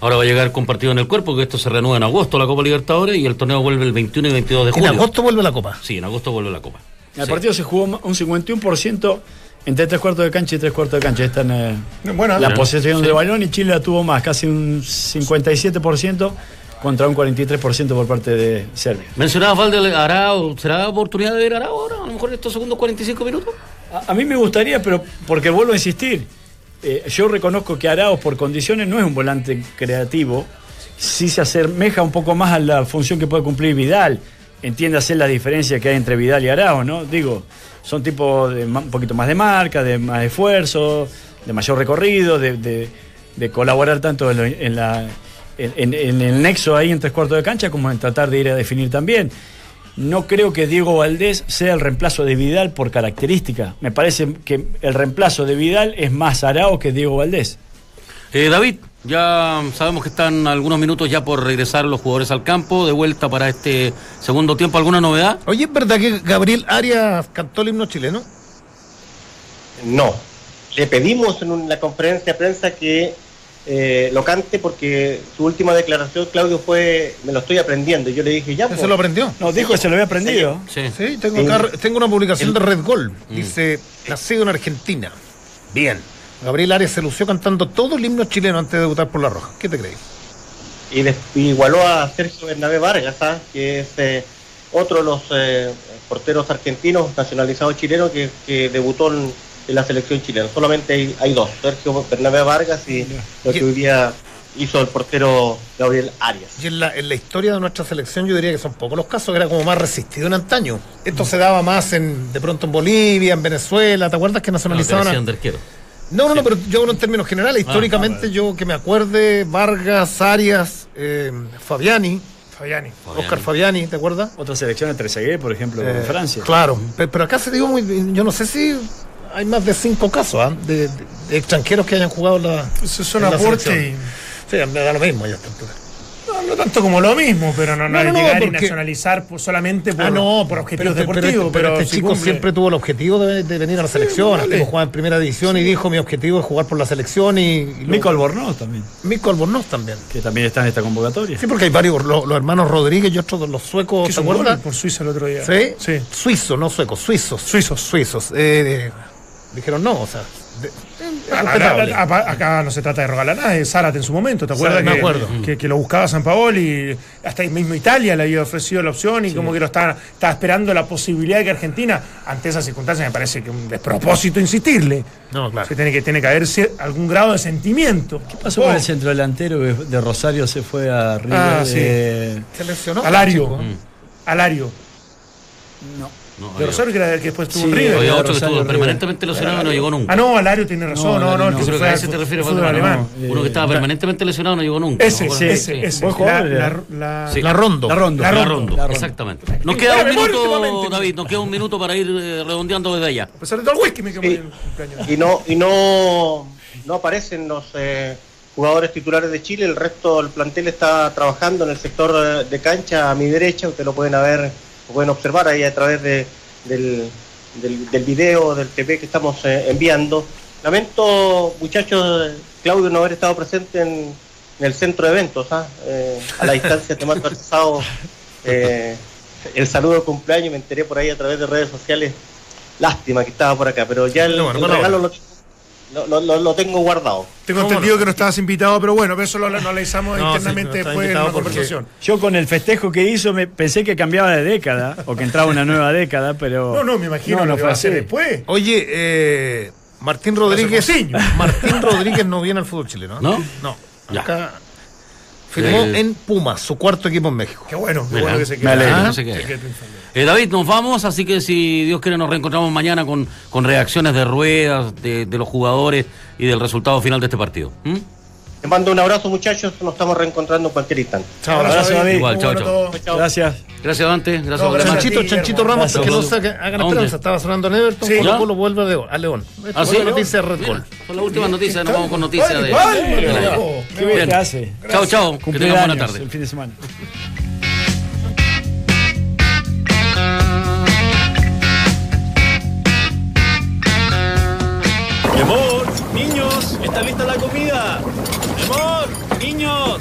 Ahora va a llegar compartido en el cuerpo, que esto se renueva en agosto, la Copa Libertadores, y el torneo vuelve el 21 y 22 de En julio. agosto vuelve la Copa. Sí, en agosto vuelve la Copa. El Sí. partido se jugó un 51% entre tres cuartos de cancha y tres cuartos de cancha. Esta en, eh, Bueno, la posesión Sí. de balón y Chile la tuvo más, casi un 57% contra un 43% por parte de Serbia. Mencionabas Valde Arao, ¿será oportunidad de ver a Arao ahora? A lo mejor estos segundos 45 minutos. A, a mí me gustaría, pero porque vuelvo a insistir, eh, yo reconozco que Araos por condiciones no es un volante creativo, sí se asemeja un poco más a la función que puede cumplir Vidal. Entiéndase la diferencia que hay entre Vidal y Araos, ¿no? Digo, son tipos de un poquito más de marca, de más esfuerzo, de mayor recorrido, de, de- de colaborar tanto en, lo- en la, en, en- en el nexo ahí en tres cuartos de cancha como en tratar de ir a definir también. No creo que Diego Valdés sea el reemplazo de Vidal por característica. Me parece que el reemplazo de Vidal es más Arao que Diego Valdés. Eh, David, ya sabemos que están algunos minutos ya por regresar los jugadores al campo, de vuelta para este segundo tiempo. ¿Alguna novedad? Oye, ¿es verdad que Gabriel Arias cantó el himno chileno? No. Le pedimos en una conferencia de prensa que eh, lo cante porque su última declaración, Claudio, fue me lo estoy aprendiendo. Y yo le dije, ya. ¿Se pues, lo aprendió? No, dijo que se lo había aprendido. Sí. Sí, tengo, Sí. acá, tengo una publicación El- de Red Gol. Dice, nacido en Argentina. Bien. Gabriel Arias se lució cantando todo el himno chileno antes de debutar por La Roja. ¿Qué te crees? y y igualó a Sergio Bernabé Vargas, ¿ah? que es eh, otro de los eh, porteros argentinos nacionalizados chilenos que, que debutó en, en la selección chilena. Solamente hay, hay dos, Sergio Bernabé Vargas y lo que hoy día hizo el portero Gabriel Arias. Y en la, en la historia de nuestra selección yo diría que son pocos los casos, que era como más resistido en antaño. Esto se daba más en de pronto en Bolivia, en Venezuela, ¿te acuerdas que nacionalizaban? arquero. No, no, no, pero yo hablo en términos generales. Históricamente, yo que me acuerde, Vargas, Arias, eh, Fabiani, Fabiani. Oscar Fabiani, ¿te acuerdas? Otra selección de Trezeguet, por ejemplo, Eh, de Francia. Claro, pe- pero acá se dio muy. Yo no sé si hay más de cinco casos ¿ah? de, de- de extranjeros que hayan jugado la. Eso aportes selección. y- Sí, me da lo mismo ya a esta altura. No, no tanto como lo mismo, pero no, no, No, llegar y nacionalizar por- solamente por, Ah, no, por objetivos pero, pero deportivos. este, pero este si chico cumple. siempre tuvo el objetivo de, de venir a la selección. vale. Tipo jugaba en primera división y dijo: Mi objetivo es jugar por la selección. Y, y luego- Mico Albornoz también, Mico Albornoz también. que también está en esta convocatoria. Sí, porque hay varios, lo- los, hermanos Rodríguez y otros los suecos, Que ¿te hizo un gol acuerdas? por Suiza el otro día. ¿Sí? Sí. Suizos, no suecos, suizos. Suizos. Suizos. Eh, dijeron no, o sea. de- Ah, Acá no se trata de rogarle a nadie, Zárate en su momento, ¿te acuerdas? Zárate, me que, acuerdo. Que, que lo buscaba San Paoli, hasta ahí mismo Italia le había ofrecido la opción y como que lo estaba, estaba esperando la posibilidad de que Argentina, ante esas circunstancias, me parece que un despropósito insistirle. No, claro. Se tiene que, tiene que haber algún grado de sentimiento. ¿Qué pasó con el centro delantero que de Rosario se fue a River? Ah, sí. Eh, Se lesionó. Alario. chico. Alario. No, De había- Rosario, que, era el que después estuvo Sí, en River. había otro que estuvo permanentemente lesionado y no llegó nunca. Ah, no, Alario tiene razón. No, No, no, no, Yo se creo fue que a al ese te fu- refieres, fútbol Valdemar. alemán. no. Uno que estaba permanentemente lesionado no llegó nunca. Ese, ¿no? Sí, ese, ese. La, era. la, la- Sí. La Rondo. La Rondo. La Rondo. Rondo, La Rondo. exactamente. Nos queda un minuto. David, nos queda un minuto para ir eh, redondeando desde allá. A pesar de todo el whisky me quemó Sí. el cumpleaños. y no y no no aparecen los eh, jugadores titulares de Chile el resto del plantel está trabajando en el sector eh, de cancha a mi derecha ustedes lo pueden ver lo pueden observar ahí a través de, del, del, del video del TV que estamos eh, enviando. Lamento muchachos Claudio no haber estado presente en, en el centro de eventos ¿ah? Eh, a la distancia te mando pasado eh, el saludo de cumpleaños me enteré por ahí a través de redes sociales. Lástima que estaba por acá, pero ya el, No, el regalo lo, lo- lo- tengo guardado. Tengo ¿Cómo entendido no? que no estabas invitado, pero bueno, eso lo, lo analizamos No, internamente sí, no está después en porque- conversación. Yo con el festejo que hizo me pensé que cambiaba de década o que entraba una nueva década, pero No, no, me imagino no, lo que va a hacer después. Oye, eh, Martín Rodríguez. Martín Rodríguez no viene al fútbol chileno. ¿No? No. Ya. Firmó Eh, en Pumas, su cuarto equipo en México. Qué bueno, qué Mira, bueno que se me quede. alegro. Ah, No se quede. se quede triunfando. Eh, David, nos vamos, así que si Dios quiere nos reencontramos mañana con, con reacciones de ruedas, de, de los jugadores y del resultado final de este partido. ¿Mm? Les mando un abrazo, muchachos. Nos estamos reencontrando en cualquier instante. Chao, abrazo, David. Igual, chao. Chao. Gracias. Gracias, Dante. Gracias, No, gracias. Chanchito, ti, Chanchito. Ramos, que no Gracias. se hagan ¿A dónde? esperanza. Estaba sonando en Everton, Sí. Colo. Colo vuelve a León. A León. ¿Ah, sí? Noticia de Red Bull. Mira, Son las últimas noticias, nos vamos con noticias de... La-. Qué bien que hace. Chao, chao. Que tengan buena tarde. el fin de semana. Mi amor, niños, ¿está lista la comida? Mi amor, niños.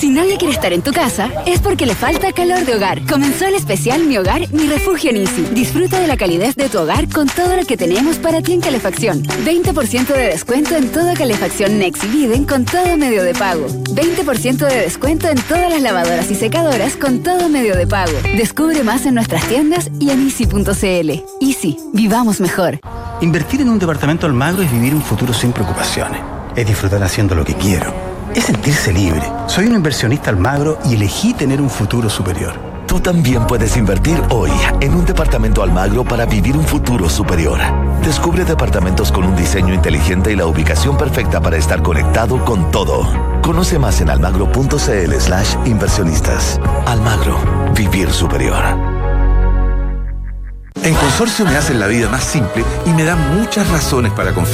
Si nadie quiere estar en tu casa, es porque le falta calor de hogar. Comenzó el especial Mi Hogar, Mi Refugio en Easy. Disfruta de la calidez de tu hogar con todo lo que tenemos para ti en calefacción. 20% de descuento en toda calefacción Next Viden con todo medio de pago. 20% de descuento en todas las lavadoras y secadoras con todo medio de pago. Descubre más en nuestras tiendas y en easy.cl. Easy, vivamos mejor. Invertir en un departamento Almagro es vivir un futuro sin preocupaciones. Es disfrutar haciendo lo que quiero. Es sentirse libre. Soy un inversionista Almagro y elegí tener un futuro superior. Tú también puedes invertir hoy en un departamento Almagro para vivir un futuro superior. Descubre departamentos con un diseño inteligente y la ubicación perfecta para estar conectado con todo. Conoce más en almagro.cl slash inversionistas. Almagro, vivir superior. En Consorcio me hacen la vida más simple y me dan muchas razones para confiar.